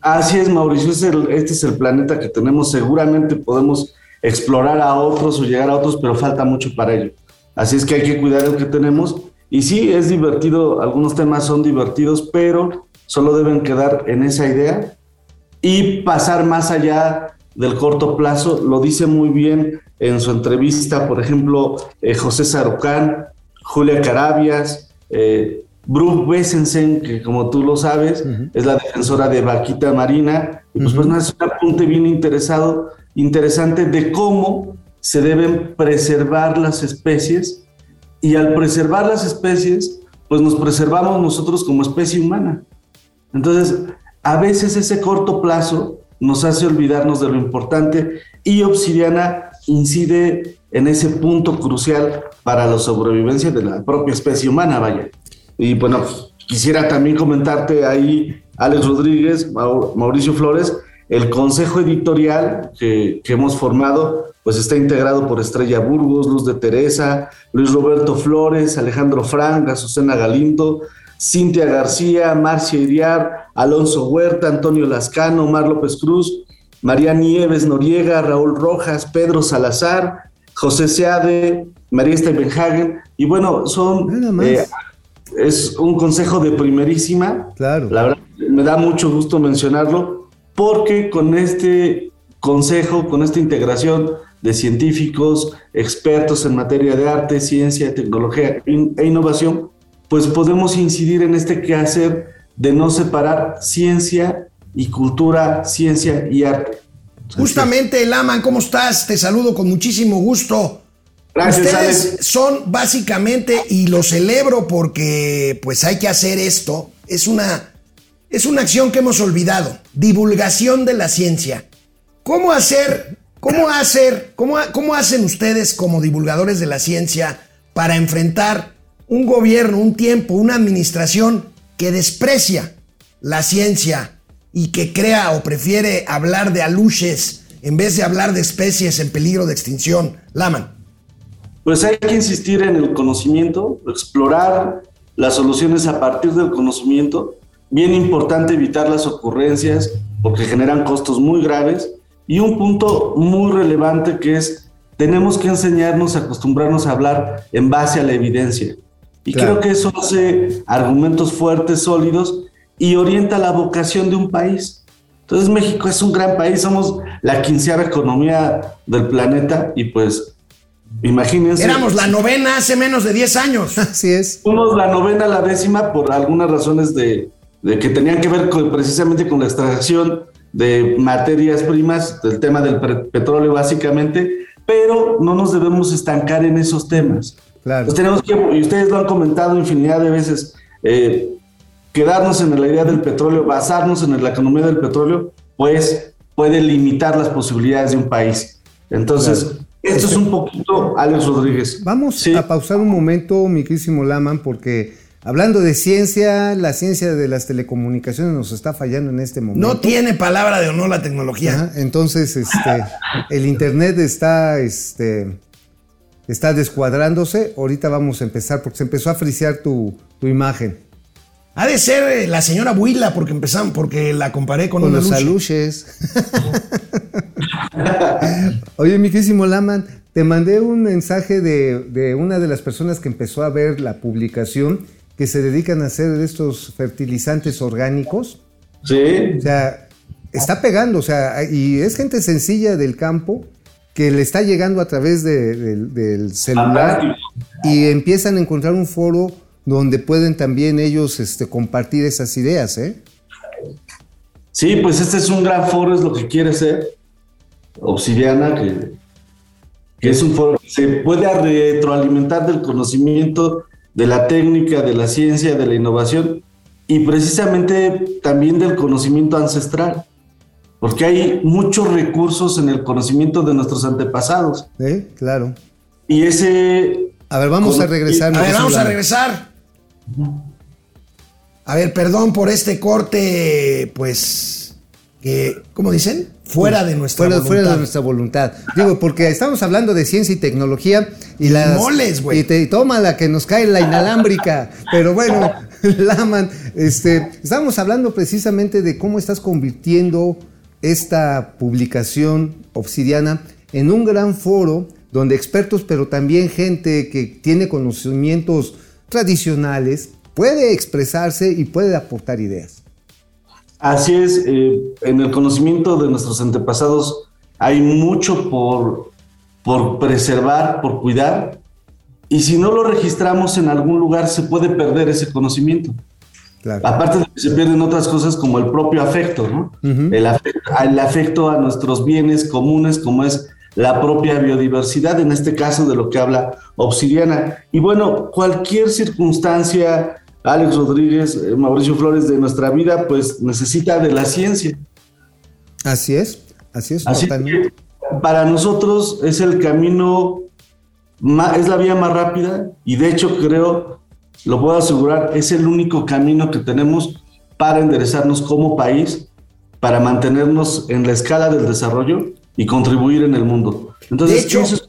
Así es, Mauricio, es el- este es el planeta que tenemos. Seguramente podemos explorar a otros o llegar a otros, pero falta mucho para ello. Así es que hay que cuidar el que tenemos. Y sí, es divertido, algunos temas son divertidos, pero solo deben quedar en esa idea y pasar más allá del corto plazo. Lo dice muy bien en su entrevista, por ejemplo, eh, José Sarucán, Julia Carabias, eh, Brooke Bessensen, que como tú lo sabes, es la defensora de Vaquita Marina, y pues, pues no, es un apunte bien interesado, interesante de cómo se deben preservar las especies y al preservar las especies, pues nos preservamos nosotros como especie humana. Entonces, a veces ese corto plazo nos hace olvidarnos de lo importante y Obsidiana incide en ese punto crucial para la sobrevivencia de la propia especie humana, vaya. Y bueno, quisiera también comentarte ahí Alex Rodríguez, Mau- Mauricio Flores, el consejo editorial que, que hemos formado, pues está integrado por Estrella Burgos, Luz de Teresa, Luis Roberto Flores, Alejandro Frank, Azucena Galindo, Cintia García, Marcia Iriar, Alonso Huerta, Antonio Lascano, Omar López Cruz, María Nieves Noriega, Raúl Rojas, Pedro Salazar, José Seade, María Steinhagen, y bueno, son Nada más. eh, es un consejo de primerísima. Claro. La verdad, me da mucho gusto mencionarlo porque con este consejo, con esta integración de científicos, expertos en materia de arte, ciencia, tecnología in- e innovación, pues podemos incidir en este quehacer de no separar ciencia y cultura, ciencia y arte. Justamente, Laman, ¿cómo estás? Te saludo con muchísimo gusto. Gracias, Ustedes Alex. son básicamente, y lo celebro porque pues hay que hacer esto, es una, es una acción que hemos olvidado, divulgación de la ciencia. ¿Cómo hacer, cómo hacer, cómo, cómo hacen ustedes como divulgadores de la ciencia para enfrentar un gobierno, un tiempo, una administración que desprecia la ciencia y que crea o prefiere hablar de aluches en vez de hablar de especies en peligro de extinción? Laman. Pues hay que insistir en el conocimiento, explorar las soluciones a partir del conocimiento. Bien importante evitar las ocurrencias porque generan costos muy graves. Y un punto muy relevante que es, tenemos que enseñarnos, acostumbrarnos a hablar en base a la evidencia. Y Claro. creo que eso hace argumentos fuertes, sólidos y orienta la vocación de un país. Entonces México es un gran país, somos la quinceava economía del planeta y pues imagínense. Éramos la novena hace menos de 10 años. Así es. Fuimos la novena la décima por algunas razones de, de que tenían que ver con- precisamente con la extracción de materias primas, del tema del petróleo básicamente, pero no nos debemos estancar en esos temas. Claro. Pues tenemos que, y ustedes lo han comentado infinidad de veces, eh, quedarnos en la idea del petróleo, basarnos en la economía del petróleo, pues puede limitar las posibilidades de un país. Entonces, Claro. esto es un poquito Alex Rodríguez. Vamos Sí. a pausar un momento, mi querísimo Laman, porque hablando de ciencia, la ciencia de las telecomunicaciones nos está fallando en este momento. No tiene palabra de honor la tecnología. Ajá, Entonces, este, el internet está, este, está descuadrándose. Ahorita vamos a empezar porque se empezó a frisear tu, tu imagen Ha de ser eh, la señora Buila porque empezamos, porque la comparé con, con los aluches. Oye, mi querísimo Laman, te mandé un mensaje de, de una de las personas que empezó a ver la publicación que se dedican a hacer estos fertilizantes orgánicos. Sí. O sea, está pegando, o sea, y es gente sencilla del campo que le está llegando a través de- del- del celular y empiezan a encontrar un foro donde pueden también ellos este, compartir esas ideas, ¿eh? Sí, pues este es un gran foro, es lo que quiere ser. Obsidiana, que, que es un foro que se puede retroalimentar del conocimiento, de la técnica, de la ciencia, de la innovación y precisamente también del conocimiento ancestral. Porque hay muchos recursos en el conocimiento de nuestros antepasados. ¿Eh? Claro. Y ese A ver, vamos a regresar. A ver, vamos a regresar. A ver, perdón por este corte, pues, que, ¿cómo dicen? Fuera de nuestra Fuera, voluntad. fuera de nuestra voluntad. Digo, porque estamos hablando de ciencia y tecnología y las. moles, güey. Y te toma la que nos cae la inalámbrica. Pero bueno, Laman, este, estamos hablando precisamente de cómo estás convirtiendo esta publicación obsidiana en un gran foro donde expertos, pero también gente que tiene conocimientos tradicionales, puede expresarse y puede aportar ideas. Así es, eh, en el conocimiento de nuestros antepasados hay mucho por, por preservar, por cuidar, y si no lo registramos en algún lugar se puede perder ese conocimiento. Claro. Aparte de que se pierden otras cosas como el propio afecto, ¿no? el, afecto el afecto a nuestros bienes comunes como es la propia biodiversidad, en este caso de lo que habla Obsidiana. Y bueno, cualquier circunstancia, Alex Rodríguez, eh, Mauricio Flores, de nuestra vida, pues necesita de la ciencia. Así es, así es, Así totalmente. que para nosotros es el camino, es la vía más rápida y de hecho creo, lo puedo asegurar, es el único camino que tenemos para enderezarnos como país, para mantenernos en la escala del desarrollo y contribuir en el mundo. Entonces, De hecho, eso es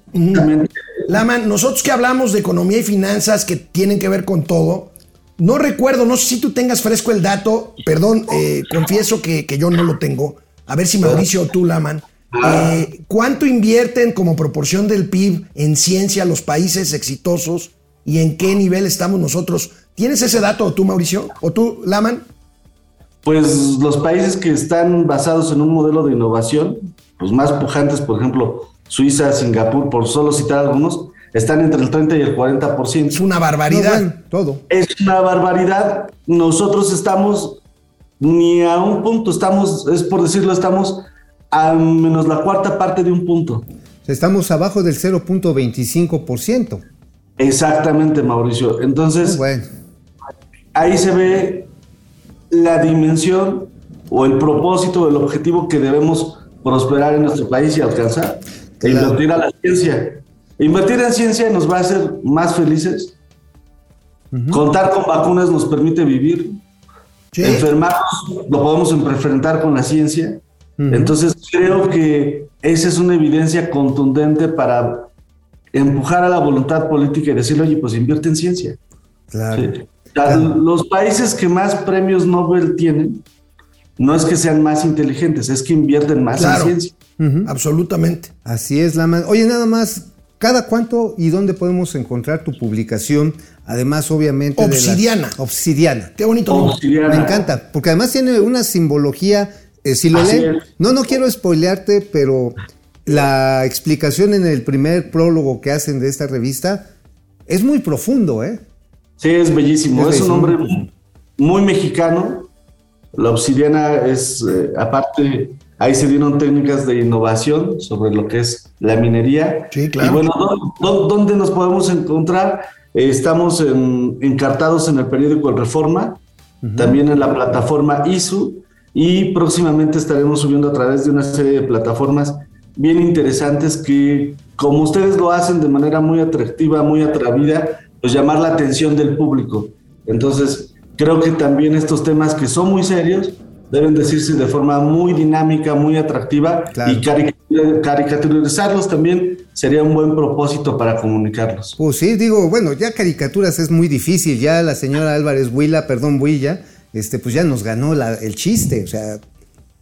Laman, nosotros que hablamos de economía y finanzas que tienen que ver con todo, no recuerdo, no sé si tú tengas fresco el dato, perdón, eh, confieso que, que yo no lo tengo. A ver si Mauricio o tú, Laman. eh, ¿Cuánto invierten como proporción del PIB en ciencia los países exitosos y en qué nivel estamos nosotros? ¿Tienes ese dato tú, Mauricio? ¿O tú, Laman? Pues los países que están basados en un modelo de innovación, los más pujantes, por ejemplo, Suiza, Singapur, por solo citar algunos, están entre el 30 y el 40%. Es una No, barbaridad. bueno, todo. Es una barbaridad. Nosotros estamos ni a un punto, estamos, es por decirlo, estamos a menos la cuarta parte de un punto. Estamos abajo del 0.25%. Exactamente, Mauricio. Entonces, Bueno, ahí se ve la dimensión o el propósito, el objetivo que debemos prosperar en nuestro país y alcanzar. E. Invertir a la ciencia. Invertir en ciencia nos va a hacer más felices. Contar con vacunas nos permite vivir. Sí. Enfermarnos lo podemos enfrentar con la ciencia. Entonces creo que esa es una evidencia contundente para empujar a la voluntad política y decirle, oye, pues invierte en ciencia. claro. Sí. Los países que más premios Nobel tienen no es que sean más inteligentes, es que invierten más Claro. en ciencia. Absolutamente. Así es, Lama. Oye, nada más, ¿cada cuánto y dónde podemos encontrar tu publicación? Además, obviamente. de la- Obsidiana. Obsidiana. Qué bonito. Obsidiana. Me encanta, porque además tiene una simbología. eh, si lo Así leen, es. no, no quiero spoilearte, pero la explicación en el primer prólogo que hacen de esta revista es muy profundo, ¿eh? Sí, es bellísimo. Es Es, un hombre muy, muy mexicano. La obsidiana es, eh, aparte, ahí se dieron técnicas de innovación sobre lo que es la minería. Sí, claro. Y bueno, ¿dó- dó- ¿dónde nos podemos encontrar? Eh, estamos en- encartados en el periódico El Reforma, también en la plataforma ISU y próximamente estaremos subiendo a través de una serie de plataformas bien interesantes que, como ustedes lo hacen de manera muy atractiva, muy atrevida, pues llamar la atención del público. Entonces, creo que también estos temas que son muy serios deben decirse de forma muy dinámica, muy atractiva Claro. y caricaturizarlos también sería un buen propósito para comunicarlos. Pues sí, digo, bueno, ya caricaturas es muy difícil. Ya la señora Álvarez Huila, perdón, Huilla, este, pues ya nos ganó la- el chiste. O sea,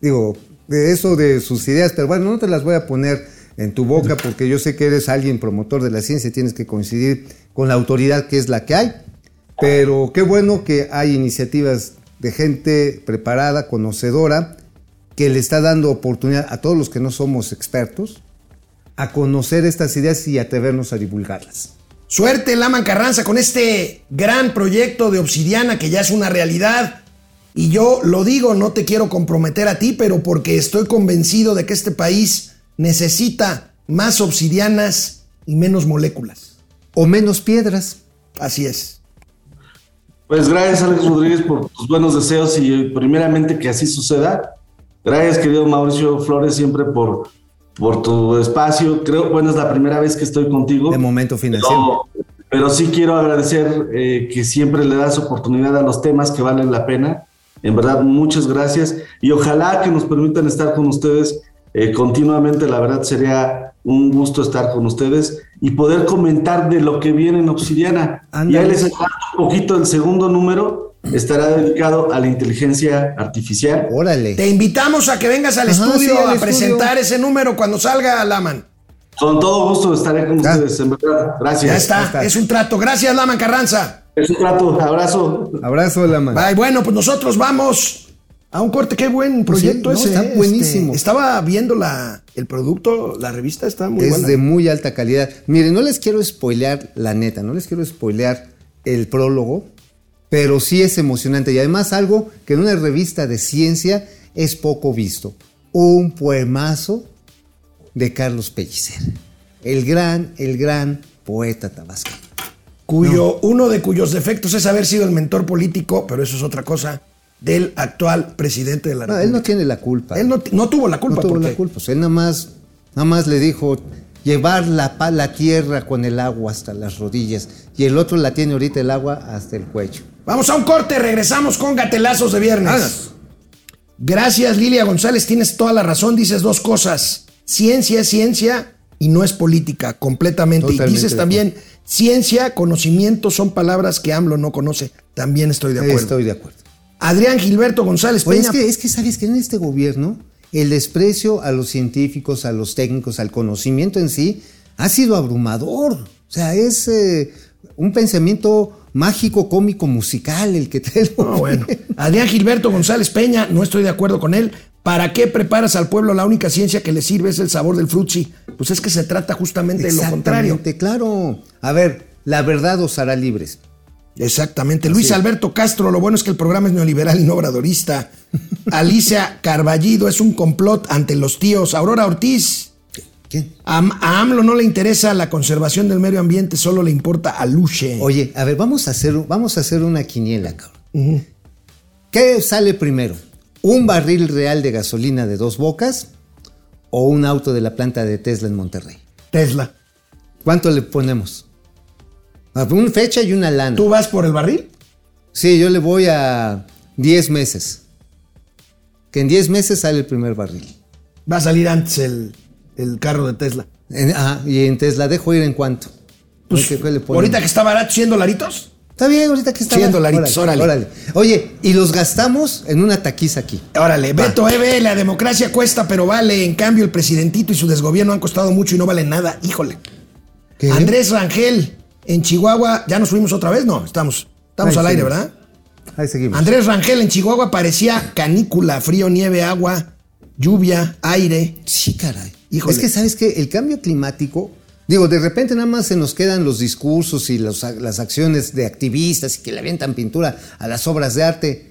digo, de eso de sus ideas, pero bueno, no te las voy a poner en tu boca porque yo sé que eres alguien promotor de la ciencia tienes que coincidir con la autoridad que es la que hay. Pero qué bueno que hay iniciativas de gente preparada, conocedora, que le está dando oportunidad a todos los que no somos expertos a conocer estas ideas y atrevernos a divulgarlas. Suerte, Laman Carranza, con este gran proyecto de Obsidiana que ya es una realidad. Y yo lo digo, no te quiero comprometer a ti, pero porque estoy convencido de que este país necesita más obsidianas y menos moléculas. O menos piedras. Así es. Pues gracias Alex Rodríguez por tus buenos deseos y eh, primeramente que así suceda. Gracias querido Mauricio Flores siempre por, por tu espacio. Creo, bueno, es la primera vez que estoy contigo. De momento financiero. Pero, pero sí quiero agradecer eh, que siempre le das oportunidad a los temas que valen la pena. En verdad, muchas gracias y ojalá que nos permitan estar con ustedes eh, continuamente. La verdad sería un gusto estar con ustedes y poder comentar de lo que viene en Obsidiana. Ándale. Y ahí les adelanto un poquito el segundo número. Estará dedicado a la inteligencia artificial. Órale. Te invitamos a que vengas al Ajá, estudio sí, al a estudio. presentar ese número cuando salga Laman. Con todo gusto estaré con Ya. ustedes, en verdad. Gracias. Ya está, ya está. es un trato. Gracias, Laman Carranza. Es un trato. Abrazo. Abrazo, Lama. Bye. Bueno, pues nosotros vamos a un corte. Qué buen proyecto Sí, no, ese. está ¿eh? buenísimo. Este, estaba viendo la, el producto, la revista está muy es buena. de muy alta calidad. Miren, no les quiero spoilear la neta, no les quiero spoilear el prólogo, pero sí es emocionante. Y además algo que en una revista de ciencia es poco visto. Un poemazo de Carlos Pellicer. El gran, el gran poeta tabasco. Cuyo uno de cuyos defectos es haber sido el mentor político, pero eso es otra cosa, del actual presidente de la No, República. él no tiene la culpa. Él no, no tuvo la culpa. no tuvo porque la culpa. pues él nada más, nada más le dijo llevar la, la tierra con el agua hasta las rodillas. Y el otro la tiene ahorita el agua hasta el cuello. Vamos a un corte, regresamos con gatelazos de viernes. Gracias, Lilia González, tienes toda la razón, dices dos cosas. Ciencia es ciencia y no es política, completamente. y dices también, ciencia, conocimiento son palabras que AMLO no conoce. También estoy de acuerdo. Estoy de acuerdo. Adrián Gilberto González Peña. es que, es que sabes que en este gobierno el desprecio a los científicos, a los técnicos, al conocimiento en sí, ha sido abrumador. O sea, es eh, un pensamiento mágico, cómico, musical el que el No, bueno. gobierno. Adrián Gilberto González Peña, no estoy de acuerdo con él. ¿Para qué preparas al pueblo? La única ciencia que le sirve es el sabor del frutzi. Pues es que se trata justamente de lo contrario. Exactamente, claro. A ver, la verdad os hará libres. Exactamente. Luis Alberto Castro, lo bueno es que el programa es neoliberal y no obradorista. Alicia Carballido es un complot ante los tíos. Aurora Ortiz, ¿Quién? a, a AMLO no le interesa la conservación del medio ambiente, solo le importa a Luche. Oye, a ver, vamos a hacer, vamos a hacer una quiniela, cabrón. ¿Qué sale primero? ¿Un barril real de gasolina de dos bocas o un auto de la planta de Tesla en Monterrey? Tesla. ¿Cuánto le ponemos? A ver, Una fecha y una lana. ¿Tú vas por el barril? Sí, yo le voy a 10 meses. Que en 10 meses sale el primer barril. Va a salir antes el, el carro de Tesla. En- ah, y en Tesla dejo ir en cuánto. Pues, ¿Qué- qué le ponemos? ahorita que está barato, 100 dolaritos. Está bien, ahorita que está. 100 dolaritos, órale. Oye, y los gastamos en una taquiza aquí. Órale, Beto Eve, la democracia cuesta, pero vale. En cambio, el presidentito y su desgobierno han costado mucho y no valen nada. Híjole. ¿Qué? Andrés Rangel, en Chihuahua, ¿ya nos fuimos otra vez? No, estamos, estamos Ahí al aire, seguimos. ¿verdad? Ahí seguimos. Andrés Rangel, en Chihuahua parecía canícula, frío, nieve, agua, lluvia, aire. Sí, caray. Híjole. Es que, ¿sabes qué? El cambio climático, digo, de repente nada más se nos quedan los discursos y los- las acciones de activistas y que le avientan pintura a las obras de arte.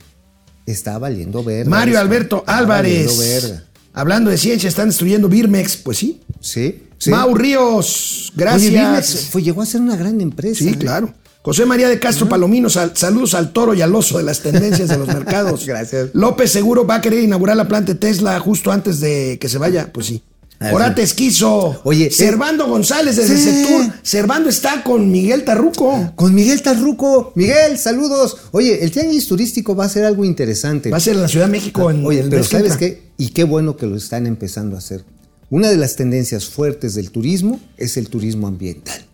Está valiendo verga. Mario esto. Alberto Está Álvarez. valiendo verga. Hablando de ciencia, están destruyendo Birmex. Pues sí. Sí, sí. Mau Ríos, gracias. Oye, Birmex fue- llegó a ser una gran empresa. Sí, ¿eh? claro. José María de Castro Palomino, sal- saludos al toro y al oso de las tendencias de los mercados. Gracias. López seguro va a querer inaugurar la planta de Tesla justo antes de que se vaya. Pues sí. Ah, Orate Esquizo. Oye, Servando González desde sí. Sectur. Servando está con Miguel Tarruco. Con Miguel Tarruco. Miguel, saludos. Oye, el tianguis turístico va a ser algo interesante. Va a ser en la Ciudad de México en Oye, pero ¿sabes qué? Y qué bueno que lo están empezando a hacer. Una de las tendencias fuertes del turismo es el turismo ambiental.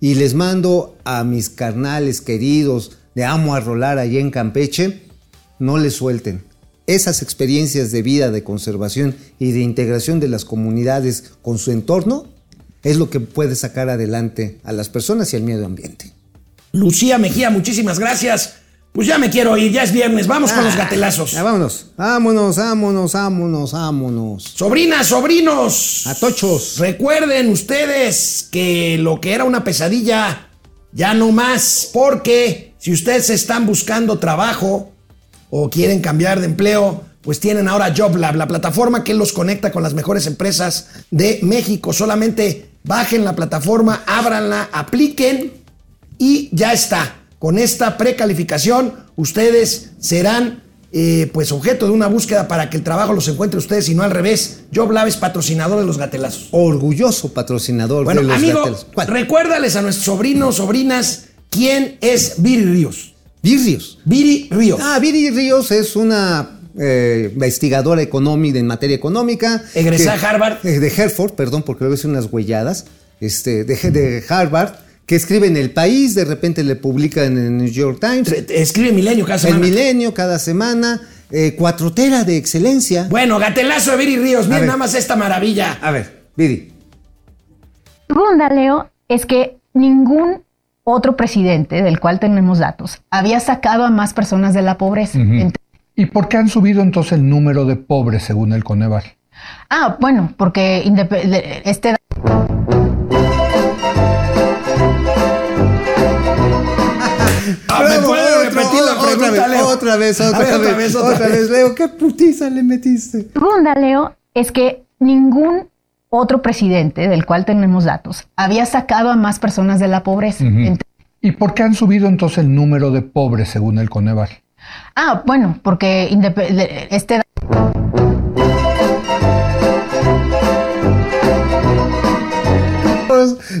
Y les mando a mis carnales queridos de Amo a Rolar allá en Campeche, no les suelten. Esas experiencias de vida, de conservación y de integración de las comunidades con su entorno es lo que puede sacar adelante a las personas y al medio ambiente. Lucía Mejía, muchísimas gracias. Pues ya me quiero ir, ya es viernes. Vamos con los gatelazos. Ya, vámonos, vámonos, vámonos, vámonos, vámonos. Sobrinas, sobrinos. Atochos. Recuerden ustedes que lo que era una pesadilla ya no más, porque si ustedes están buscando trabajo o quieren cambiar de empleo, pues tienen ahora JobLab, la plataforma que los conecta con las mejores empresas de México. Solamente bajen la plataforma, ábranla, apliquen y ya está. Con esta precalificación, ustedes serán eh, pues objeto de una búsqueda para que el trabajo los encuentre ustedes y no al revés. JobLab es patrocinador de los gatelazos. Orgulloso patrocinador Bueno, de los amigo, recuérdales a nuestros sobrinos, sobrinas, quién es Viri Ríos. Virrios. Viri Ríos. Ah, Viri Ríos es una eh, investigadora económica en materia económica. Egresada a Harvard. eh, de Hereford, perdón, porque luego hice unas huelladas. Este, de, de Harvard, que escribe en El País, de repente le publica en el New York Times. Escribe Milenio cada El semana. Milenio cada semana. eh, cuatrotera de excelencia. Bueno, gatelazo de Viri Ríos. Miren nada más esta maravilla. A ver, Viri. Segunda, Leo, es que ningún otro presidente del cual tenemos datos había sacado a más personas de la pobreza. ¿Y por qué han subido entonces el número de pobres según el Coneval? ah, bueno, porque este Ah, ¿Me Bravo, puede otro, repetir la otra pregunta, vez, Leo? Otra vez, otra, ver, vez, otra otra vez. vez, Leo. ¿Qué putiza le metiste? segunda, Leo, es que ningún otro presidente del cual tenemos datos había sacado a más personas de la pobreza. ¿Y por qué han subido entonces el número de pobres según el Coneval? ah, bueno, porque este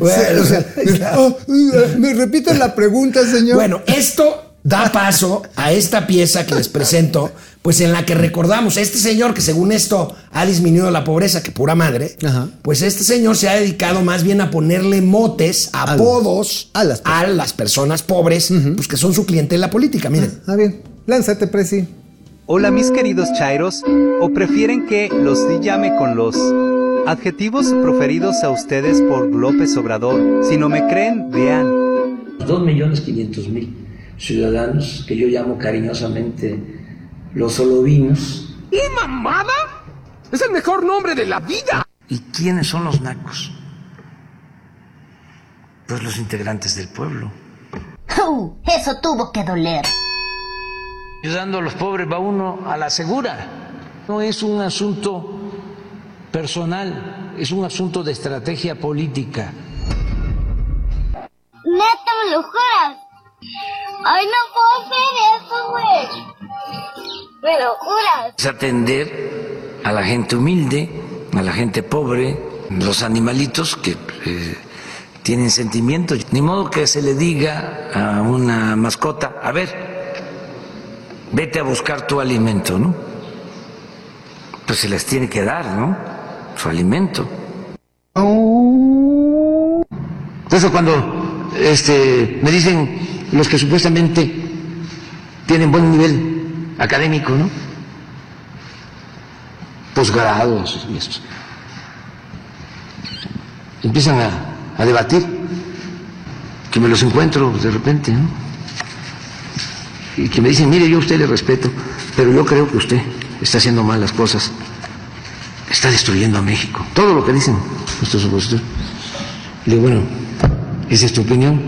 Sí, o sea, oh, uh, me repite la pregunta, señor. Bueno, esto da paso a esta pieza que les presento, pues en la que recordamos a este señor que según esto ha disminuido la pobreza, que pura madre, Ajá. pues este señor se ha dedicado más bien a ponerle motes, apodos a las a las personas pobres, pues que son su clientela política, miren. Ah, bien. Lánzate, Presi. Hola mis queridos chairos, ¿o prefieren que los llame con los adjetivos proferidos a ustedes por López Obrador? Si no me creen, vean. 2.500.000 ciudadanos que yo llamo cariñosamente los solovinos. ¿Y mamada? Es el mejor nombre de la vida. ¿Y quiénes son los nacos? Pues los integrantes del pueblo. Uh, eso tuvo que doler. Ayudando a los pobres va uno a la segura. No es un asunto personal, es un asunto de estrategia política. Neta, me lo juras. Ay, no puedo hacer eso, güey. Es atender a la gente humilde, a la gente pobre, los animalitos que eh, tienen sentimientos. Ni modo que se le diga a una mascota, a ver, vete a buscar tu alimento, ¿no? Pues se les tiene que dar, ¿no? Su alimento. Entonces cuando este, me dicen los que supuestamente tienen buen nivel académico, ¿no? Posgrados y eso. Empiezan a, a debatir, que me los encuentro de repente, ¿no? Y que me dicen, mire, yo a usted le respeto, pero yo creo que usted está haciendo mal las cosas, está destruyendo a México. Todo lo que dicen nuestros opositores. Le digo, bueno, esa es tu opinión.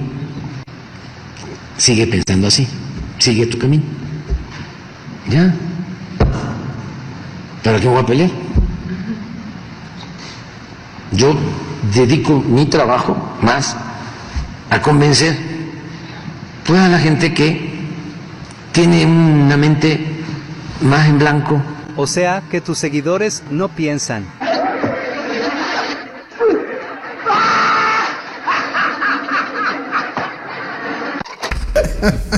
Sigue pensando así, sigue tu camino. Ya. ¿Para qué me voy a pelear? Yo dedico mi trabajo más a convencer pues, a la gente que tiene una mente más en blanco. O sea que tus seguidores no piensan.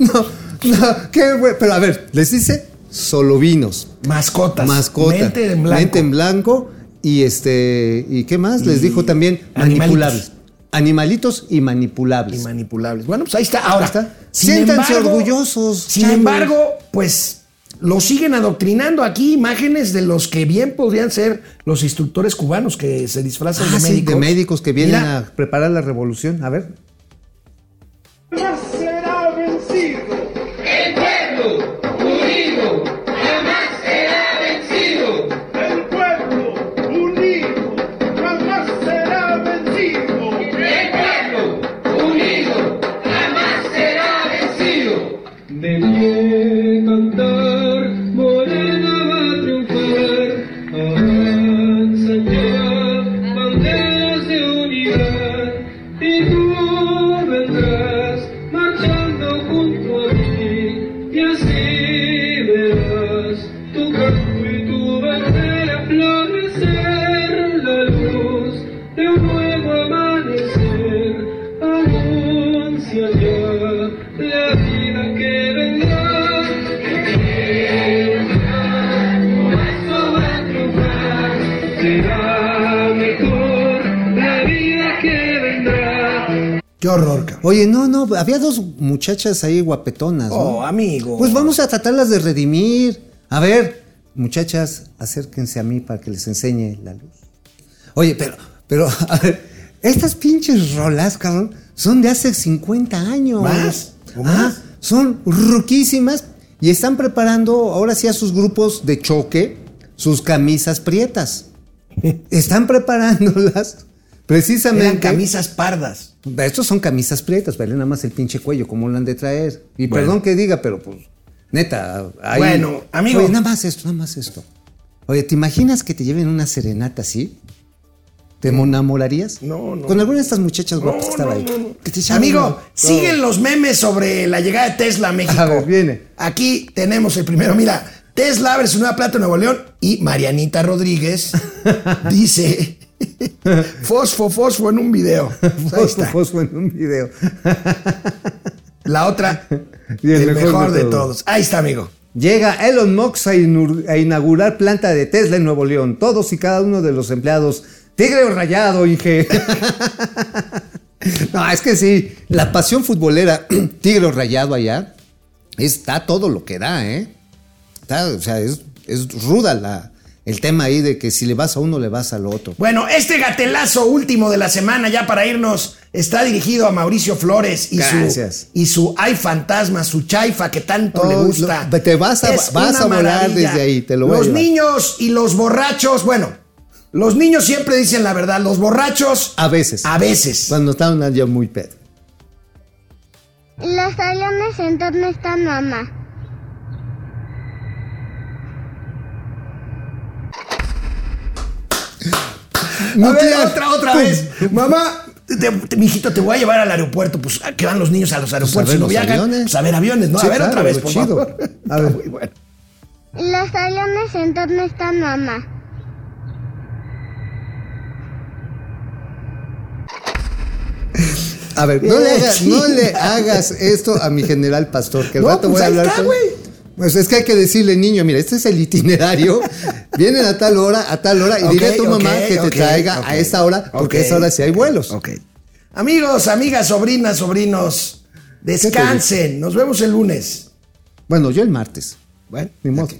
No, qué güey. Pero a ver, les dice solo vinos. Mascotas. Mascota. Mente en blanco. Mente en blanco. Y este. ¿Y qué más? Les dijo también animalitos. manipulables. Animalitos y manipulables. Y manipulables. Bueno, pues ahí está. Ahora, Ahí está. Siéntanse embargo- orgullosos, Sin embargo, pues lo siguen adoctrinando aquí imágenes de los que bien podrían ser los instructores cubanos que se disfrazan Ah, de sí, médicos. de médicos que vienen Mira, a preparar la revolución. A ver. Muchachas ahí guapetonas, ¿no? Oh, amigo. Pues vamos a tratarlas de redimir. A ver, muchachas, acérquense a mí para que les enseñe la luz. Oye, pero, pero, a ver, estas pinches rolas, cabrón, son de hace 50 años. ¿Más? ¿O Ah, son ruquísimas y están preparando ahora sí a sus grupos de choque sus camisas prietas. Están preparándolas precisamente. Eran camisas pardas. Estos son camisas prietas, pero nada más el pinche cuello, ¿cómo lo han de traer? Y Bueno. perdón que diga, pero pues, neta. ahí- Bueno, amigo. Oye, nada más esto, nada más esto. Oye, ¿te imaginas que te lleven una serenata así? ¿Te enamorarías? No, no. Con alguna de estas muchachas guapas que estaba no, ahí. no, te Amigo, siguen los memes sobre la llegada de Tesla a México. A ver, viene. Aquí tenemos el primero. Mira, Tesla abre su nueva plata en Nuevo León y Marianita Rodríguez dice fosfo, fosfo en un video. Fosfo, fosfo en un video. La otra, Y el, mejor, de todos. Ahí está, amigo. Llega Elon Musk a, inaugurar planta de Tesla en Nuevo León. Todos y cada uno de los empleados. Tigre o rayado, Inge. no, es que sí. La pasión futbolera, Tigre o rayado allá, está todo lo que da, ¿eh? Está, o sea, es, es ruda la, el tema ahí de que si le vas a uno, le vas al otro. Bueno, este gatelazo último de la semana, ya para irnos, está dirigido a Mauricio Flores y Gracias. su y su Ay Fantasma, su chaifa que tanto le Oh, gusta. lo- te vas a- Es vas a volar desde ahí, te lo voy a Los niños y los borrachos, bueno, los niños siempre dicen la verdad, los borrachos A veces. a veces. Cuando estaban ya muy pedo. Los aviones en dónde está mamá. A ver, otra, otra Pum. vez. Mamá, te, te- mijito, te voy a llevar al aeropuerto. Pues, ¿a qué van los niños a los aeropuertos? ver si no los viajan, aviones. pues a ver aviones, ¿no? Sí, a ver claro, otra vez, por chido. favor. A ver. Muy bueno. Los aviones en dónde está mamá. A ver, no Eh, le, hagas, sí. no le hagas esto a mi general pastor, que al No, rato pues voy a ahí hablar está, con- güey. Pues es que hay que decirle, niño, mira, este es el itinerario. Vienen a tal hora, a tal hora, y dile a tu mamá que te traiga a esta hora, porque a esa hora sí hay vuelos. Ok. Amigos, amigas, sobrinas, sobrinos, descansen. Nos vemos el lunes. Bueno, yo el martes. Bueno, Ni modo.